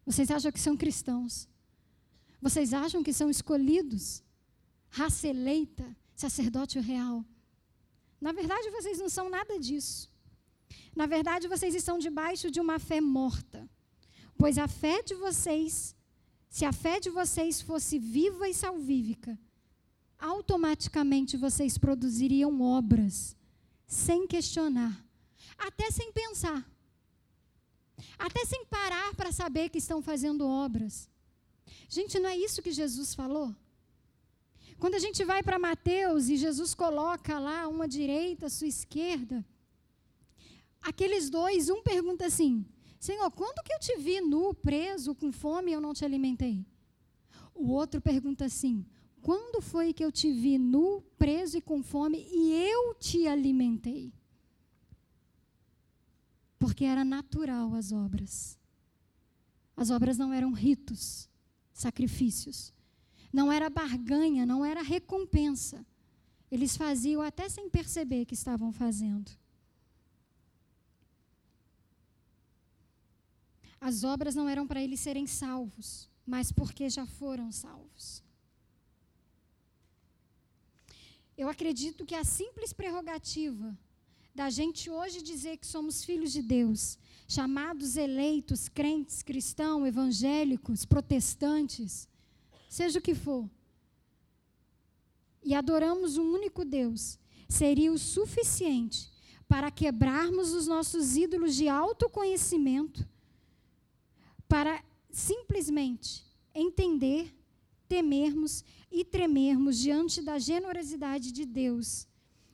Vocês acham que são cristãos? Vocês acham que são escolhidos? Raça eleita, sacerdócio real? Na verdade, vocês não são nada disso. Na verdade, vocês estão debaixo de uma fé morta. Pois a fé de vocês, se a fé de vocês fosse viva e salvífica, automaticamente vocês produziriam obras, sem questionar, até sem pensar, até sem parar para saber que estão fazendo obras. Gente, não é isso que Jesus falou? Quando a gente vai para Mateus e Jesus coloca lá uma direita, sua esquerda, aqueles dois, um pergunta assim: Senhor, quando que eu te vi nu, preso, com fome e eu não te alimentei? O outro pergunta assim: Quando foi que eu te vi nu, preso e com fome e eu te alimentei? Porque era natural as obras. As obras não eram ritos, sacrifícios. Não era barganha, não era recompensa. Eles faziam até sem perceber que estavam fazendo. As obras não eram para eles serem salvos, mas porque já foram salvos. Eu acredito que a simples prerrogativa da gente hoje dizer que somos filhos de Deus, chamados eleitos, crentes, cristãos, evangélicos, protestantes, seja o que for, e adoramos um único Deus, seria o suficiente para quebrarmos os nossos ídolos de autoconhecimento para simplesmente entender, temermos e tremermos diante da generosidade de Deus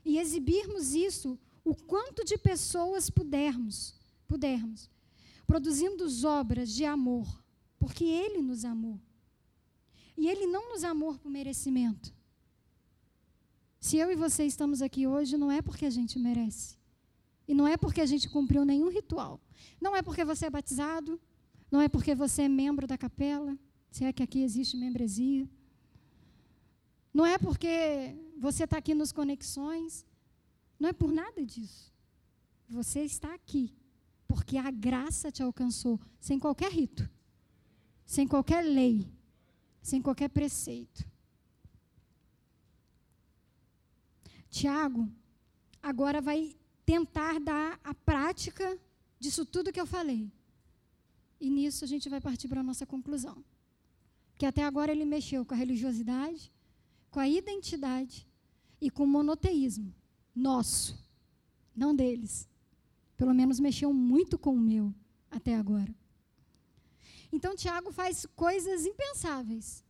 e exibirmos isso o quanto de pessoas pudermos, pudermos, produzindo obras de amor, porque ele nos amou. E ele não nos amou por merecimento. Se eu e você estamos aqui hoje, não é porque a gente merece. E não é porque a gente cumpriu nenhum ritual. Não é porque você é batizado, não é porque você é membro da capela, se é que aqui existe membresia. Não é porque você está aqui nos conexões. Não é por nada disso. Você está aqui porque a graça te alcançou sem qualquer rito, sem qualquer lei, sem qualquer preceito. Tiago agora vai tentar dar a prática disso tudo que eu falei E nisso a gente vai partir para a nossa conclusão. Que até agora ele mexeu com a religiosidade, com a identidade e com o monoteísmo nosso, não deles. Pelo menos mexeu muito com o meu até agora. Então Tiago faz coisas impensáveis.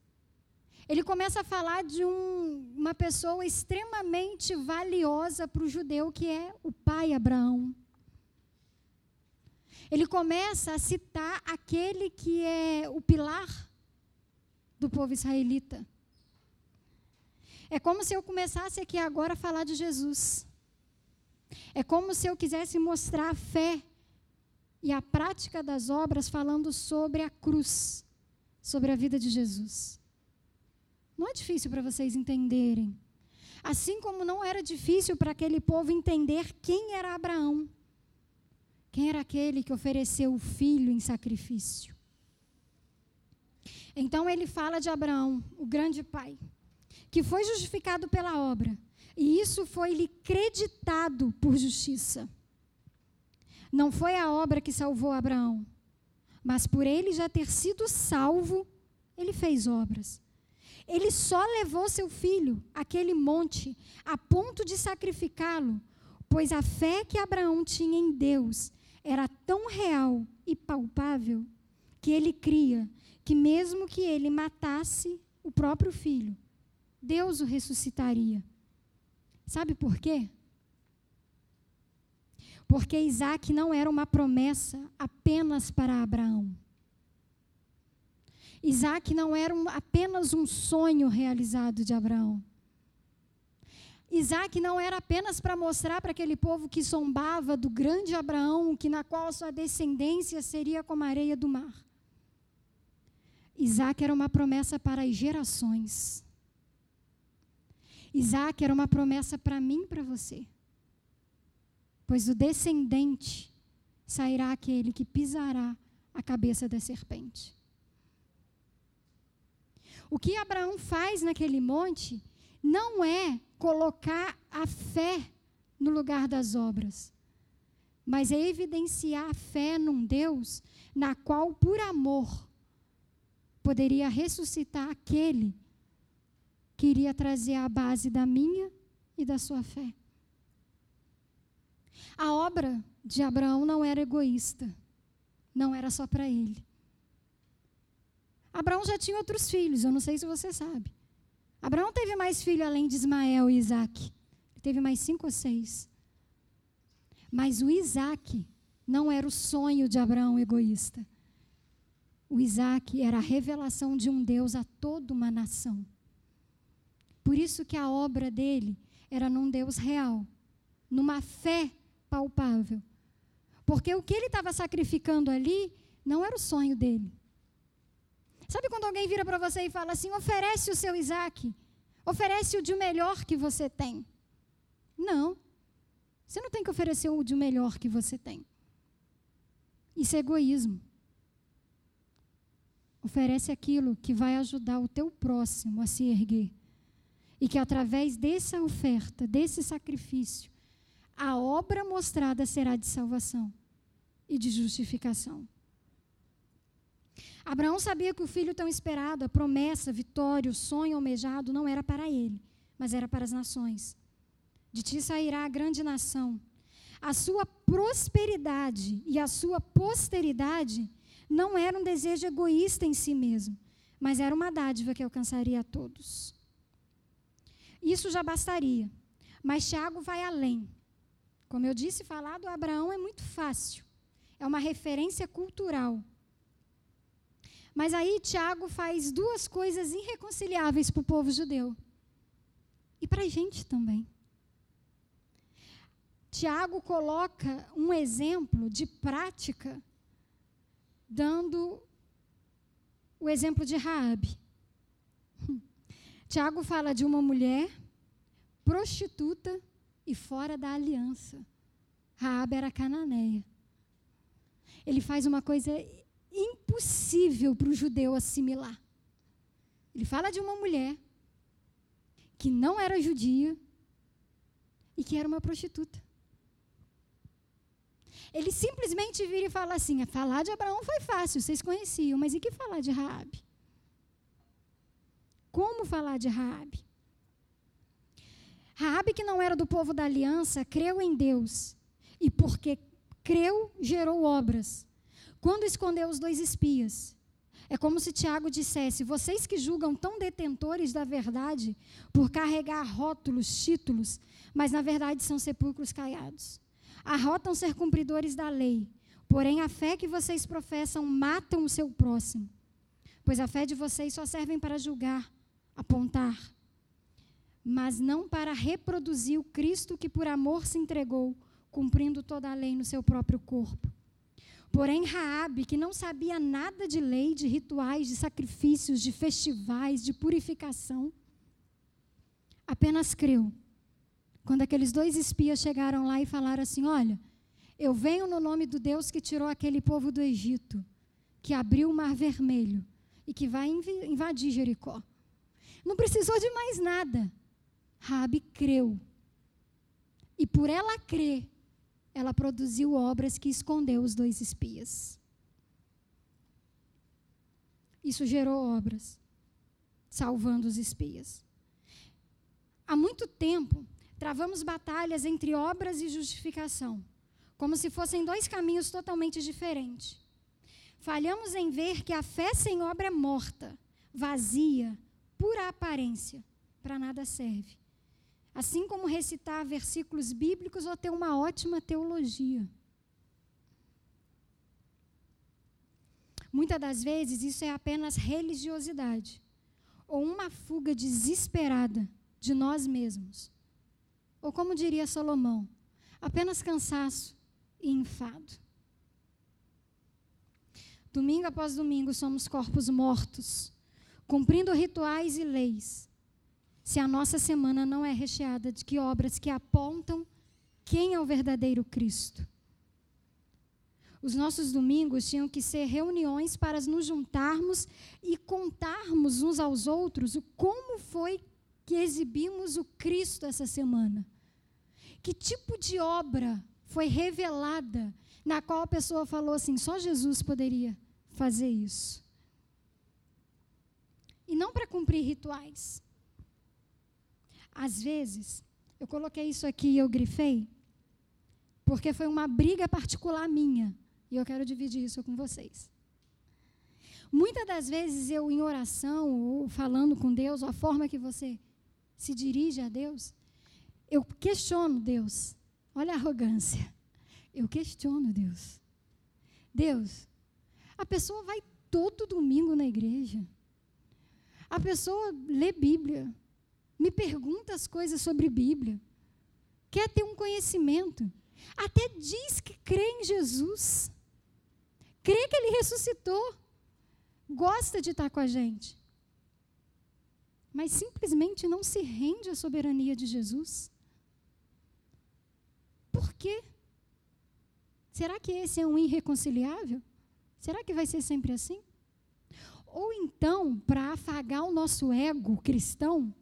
Ele começa a falar de um, uma pessoa extremamente valiosa para o judeu, que é o pai Abraão. Ele começa a citar aquele que é o pilar do povo israelita. É como se eu começasse aqui agora a falar de Jesus. É como se eu quisesse mostrar a fé e a prática das obras falando sobre a cruz, sobre a vida de Jesus. Não é difícil para vocês entenderem. Assim como não era difícil para aquele povo entender quem era Abraão. Quem era aquele que ofereceu o filho em sacrifício? Então ele fala de Abraão, o grande pai, que foi justificado pela obra, e isso foi-lhe creditado por justiça. Não foi a obra que salvou Abraão, mas por ele já ter sido salvo, ele fez obras. Ele só levou seu filho àquele monte a ponto de sacrificá-lo, pois a fé que Abraão tinha em Deus era tão real e palpável que ele cria que, mesmo que ele matasse o próprio filho, Deus o ressuscitaria. Sabe por quê? Porque Isaac não era uma promessa apenas para Abraão. Isaac não era um, apenas um sonho realizado de Abraão. Isaac não era apenas para mostrar para aquele povo que zombava do grande Abraão, que na qual sua descendência seria como a areia do mar. Isaac era uma promessa para as gerações. Isaac era uma promessa para mim e para você pois do descendente sairá aquele que pisará a cabeça da serpente. O que Abraão faz naquele monte não é colocar a fé no lugar das obras, mas é evidenciar a fé num Deus na qual, por amor, poderia ressuscitar aquele que iria trazer a base da minha e da sua fé. A obra de Abraão não era egoísta, não era só para ele. Abraão já tinha outros filhos, eu não sei se você sabe. Abraão teve mais filhos além de Ismael e Isaac. Ele teve mais cinco ou seis. Mas o Isaac não era o sonho de Abraão egoísta. O Isaac era a revelação de um Deus a toda uma nação. Por isso que a obra dele era num Deus real, numa fé palpável. Porque o que ele estava sacrificando ali não era o sonho dele. Sabe quando alguém vira para você e fala assim: oferece o seu Isaac, oferece o de melhor que você tem? Não. Você não tem que oferecer o de melhor que você tem. Isso é egoísmo. Oferece aquilo que vai ajudar o teu próximo a se erguer. E que através dessa oferta, desse sacrifício, a obra mostrada será de salvação e de justificação. Abraão sabia que o filho tão esperado, a promessa, a vitória, o sonho almejado não era para ele, mas era para as nações. De ti sairá a grande nação. A sua prosperidade e a sua posteridade não era um desejo egoísta em si mesmo, mas era uma dádiva que alcançaria a todos. Isso já bastaria. Mas Tiago vai além. Como eu disse, falar do Abraão é muito fácil. É uma referência cultural. Mas aí Tiago faz duas coisas irreconciliáveis para o povo judeu. E para a gente também. Tiago coloca um exemplo de prática, dando o exemplo de Raabe. Tiago fala de uma mulher prostituta e fora da aliança. Raabe era cananeia. Ele faz uma coisa impossível para o judeu assimilar. Ele fala de uma mulher que não era judia e que era uma prostituta. Ele simplesmente vira e fala assim: falar de Abraão foi fácil, vocês conheciam, mas e que falar de Raabe? Como falar de Raabe? Raabe, que não era do povo da aliança, creu em Deus. E porque creu, gerou obras. Quando escondeu os dois espias, é como se Tiago dissesse: vocês que julgam tão detentores da verdade por carregar rótulos, títulos, mas na verdade são sepulcros caiados. Arrotam ser cumpridores da lei, porém a fé que vocês professam matam o seu próximo. Pois a fé de vocês só serve para julgar, apontar, mas não para reproduzir o Cristo que por amor se entregou, cumprindo toda a lei no seu próprio corpo. Porém, Raabe, que não sabia nada de lei, de rituais, de sacrifícios, de festivais, de purificação, apenas creu. Quando aqueles dois espias chegaram lá e falaram assim: Olha, eu venho no nome do Deus que tirou aquele povo do Egito, que abriu o Mar Vermelho e que vai invadir Jericó. Não precisou de mais nada. Rabi creu. E por ela crer, ela produziu obras que escondeu os dois espias. Isso gerou obras, salvando os espias. Há muito tempo, travamos batalhas entre obras e justificação, como se fossem dois caminhos totalmente diferentes. Falhamos em ver que a fé sem obra é morta, vazia, pura aparência, para nada serve. Assim como recitar versículos bíblicos ou ter uma ótima teologia. Muitas das vezes isso é apenas religiosidade ou uma fuga desesperada de nós mesmos. Ou como diria Salomão, apenas cansaço e enfado. Domingo após domingo somos corpos mortos cumprindo rituais e leis, se a nossa semana não é recheada de que obras que apontam quem é o verdadeiro Cristo. Os nossos domingos tinham que ser reuniões para nos juntarmos e contarmos uns aos outros o como foi que exibimos o Cristo essa semana. Que tipo de obra foi revelada na qual a pessoa falou assim: só Jesus poderia fazer isso e não para cumprir rituais. Às vezes, eu coloquei isso aqui e eu grifei, porque foi uma briga particular minha, e eu quero dividir isso com vocês. Muitas das vezes eu, em oração, ou falando com Deus, ou a forma que você se dirige a Deus, eu questiono Deus. Olha a arrogância. Eu questiono Deus. Deus, a pessoa vai todo domingo na igreja. A pessoa lê Bíblia, me pergunta as coisas sobre Bíblia, quer ter um conhecimento, até diz que crê em Jesus, crê que Ele ressuscitou, gosta de estar com a gente, mas simplesmente não se rende à soberania de Jesus. Por quê? Será que esse é um irreconciliável? Será que vai ser sempre assim? Ou então, para afagar o nosso ego cristão,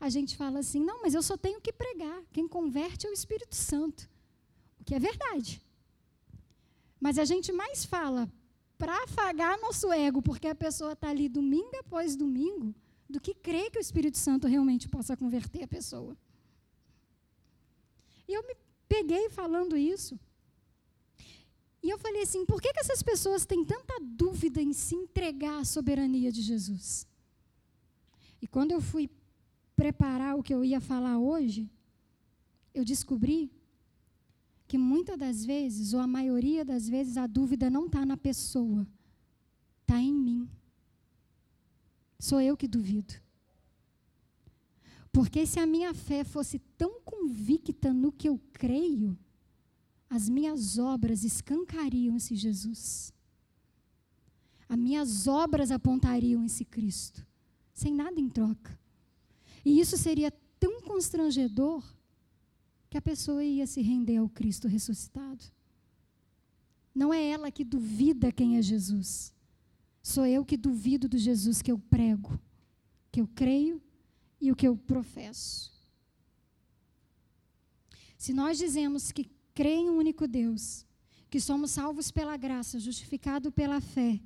a gente fala assim: não, mas eu só tenho que pregar. Quem converte é o Espírito Santo. O que é verdade. Mas a gente mais fala para afagar nosso ego, porque a pessoa está ali domingo após domingo, do que crer que o Espírito Santo realmente possa converter a pessoa. E eu me peguei falando isso. E eu falei assim: por que, que essas pessoas têm tanta dúvida em se entregar à soberania de Jesus? E quando eu fui preparar o que eu ia falar hoje, eu descobri que muitas das vezes, ou a maioria das vezes, a dúvida não está na pessoa, está em mim. Sou eu que duvido. Porque se a minha fé fosse tão convicta no que eu creio, as minhas obras escancariam esse Jesus. As minhas obras apontariam esse Cristo, sem nada em troca. E isso seria tão constrangedor que a pessoa ia se render ao Cristo ressuscitado. Não é ela que duvida quem é Jesus. Sou eu que duvido do Jesus que eu prego, que eu creio e o que eu professo. Se nós dizemos que crê em um único Deus, que somos salvos pela graça, justificados pela fé,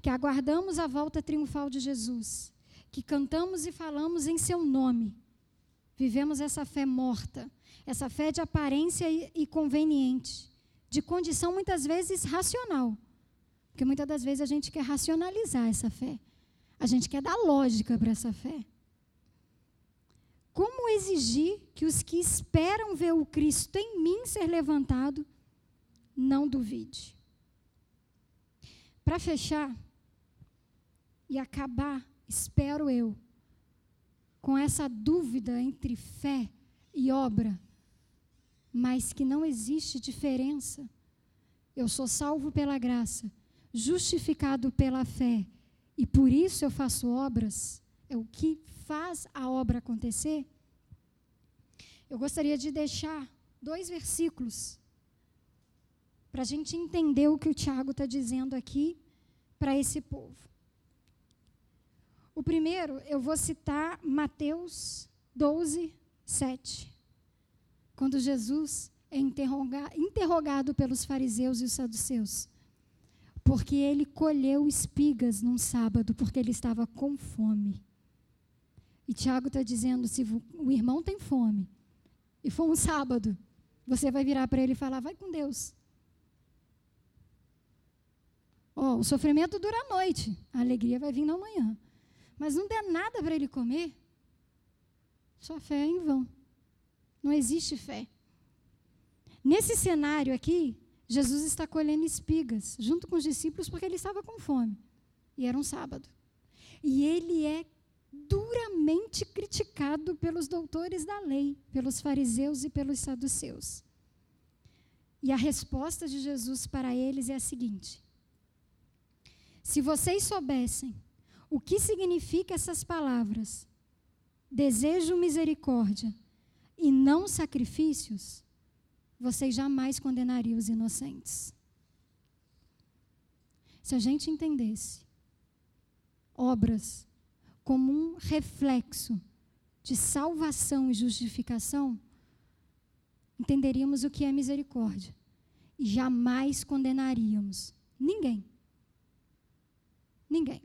que aguardamos a volta triunfal de Jesus, que cantamos e falamos em seu nome, vivemos essa fé morta, essa fé de aparência e conveniente, de condição muitas vezes racional. Porque muitas das vezes a gente quer racionalizar essa fé. A gente quer dar lógica para essa fé. Como exigir que os que esperam ver o Cristo em mim ser levantado não duvide? Para fechar e acabar, espero eu, com essa dúvida entre fé e obra, mas que não existe diferença. Eu sou salvo pela graça, justificado pela fé, e por isso eu faço obras. É o que faz a obra acontecer. Eu gostaria de deixar dois versículos para a gente entender o que o Tiago está dizendo aqui para esse povo. O primeiro, eu vou citar Mateus 12, 7. Quando Jesus é interrogado pelos fariseus e os saduceus. Porque ele colheu espigas num sábado, porque ele estava com fome. E Tiago está dizendo: se o irmão tem fome, e for um sábado, você vai virar para ele e falar: vai com Deus. Oh, o sofrimento dura a noite, a alegria vai vir na manhã. Mas não der nada para ele comer, sua fé é em vão. Não existe fé. Nesse cenário aqui, Jesus está colhendo espigas junto com os discípulos porque ele estava com fome. E era um sábado. E ele é duramente criticado pelos doutores da lei, pelos fariseus e pelos saduceus. E a resposta de Jesus para eles é a seguinte: Se vocês soubessem o que significa essas palavras, desejo misericórdia e não sacrifícios, vocês jamais condenariam os inocentes. Se a gente entendesse obras como um reflexo de salvação e justificação, entenderíamos o que é misericórdia e jamais condenaríamos ninguém. Ninguém.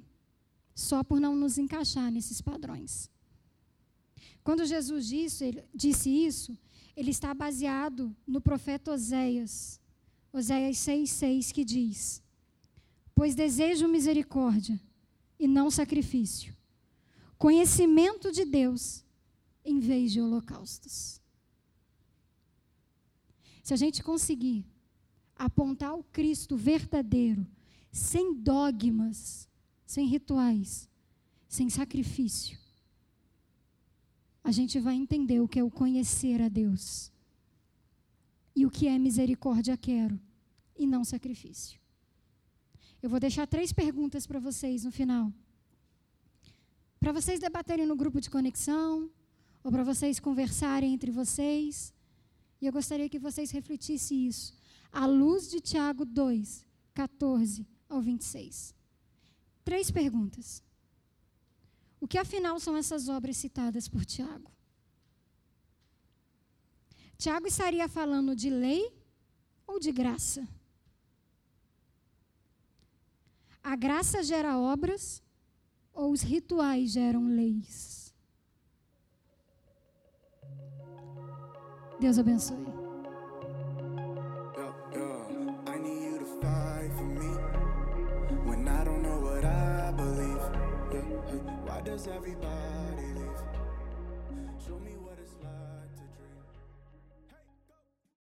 Só por não nos encaixar nesses padrões. Quando Jesus disse, ele, disse isso, ele está baseado no profeta Oséias, Oséias 6,6, que diz: Pois desejo misericórdia e não sacrifício, conhecimento de Deus em vez de holocaustos. Se a gente conseguir apontar o Cristo verdadeiro, sem dogmas, sem rituais, sem sacrifício, a gente vai entender o que é o conhecer a Deus e o que é misericórdia quero e não sacrifício. Eu vou deixar três perguntas para vocês no final para vocês debaterem no grupo de conexão, ou para vocês conversarem entre vocês. E eu gostaria que vocês refletissem isso, à luz de Tiago 2, 14 ao 26. Três perguntas. O que afinal são essas obras citadas por Tiago? Tiago estaria falando de lei ou de graça? A graça gera obras ou os rituais geram leis? Deus abençoe. does everybody.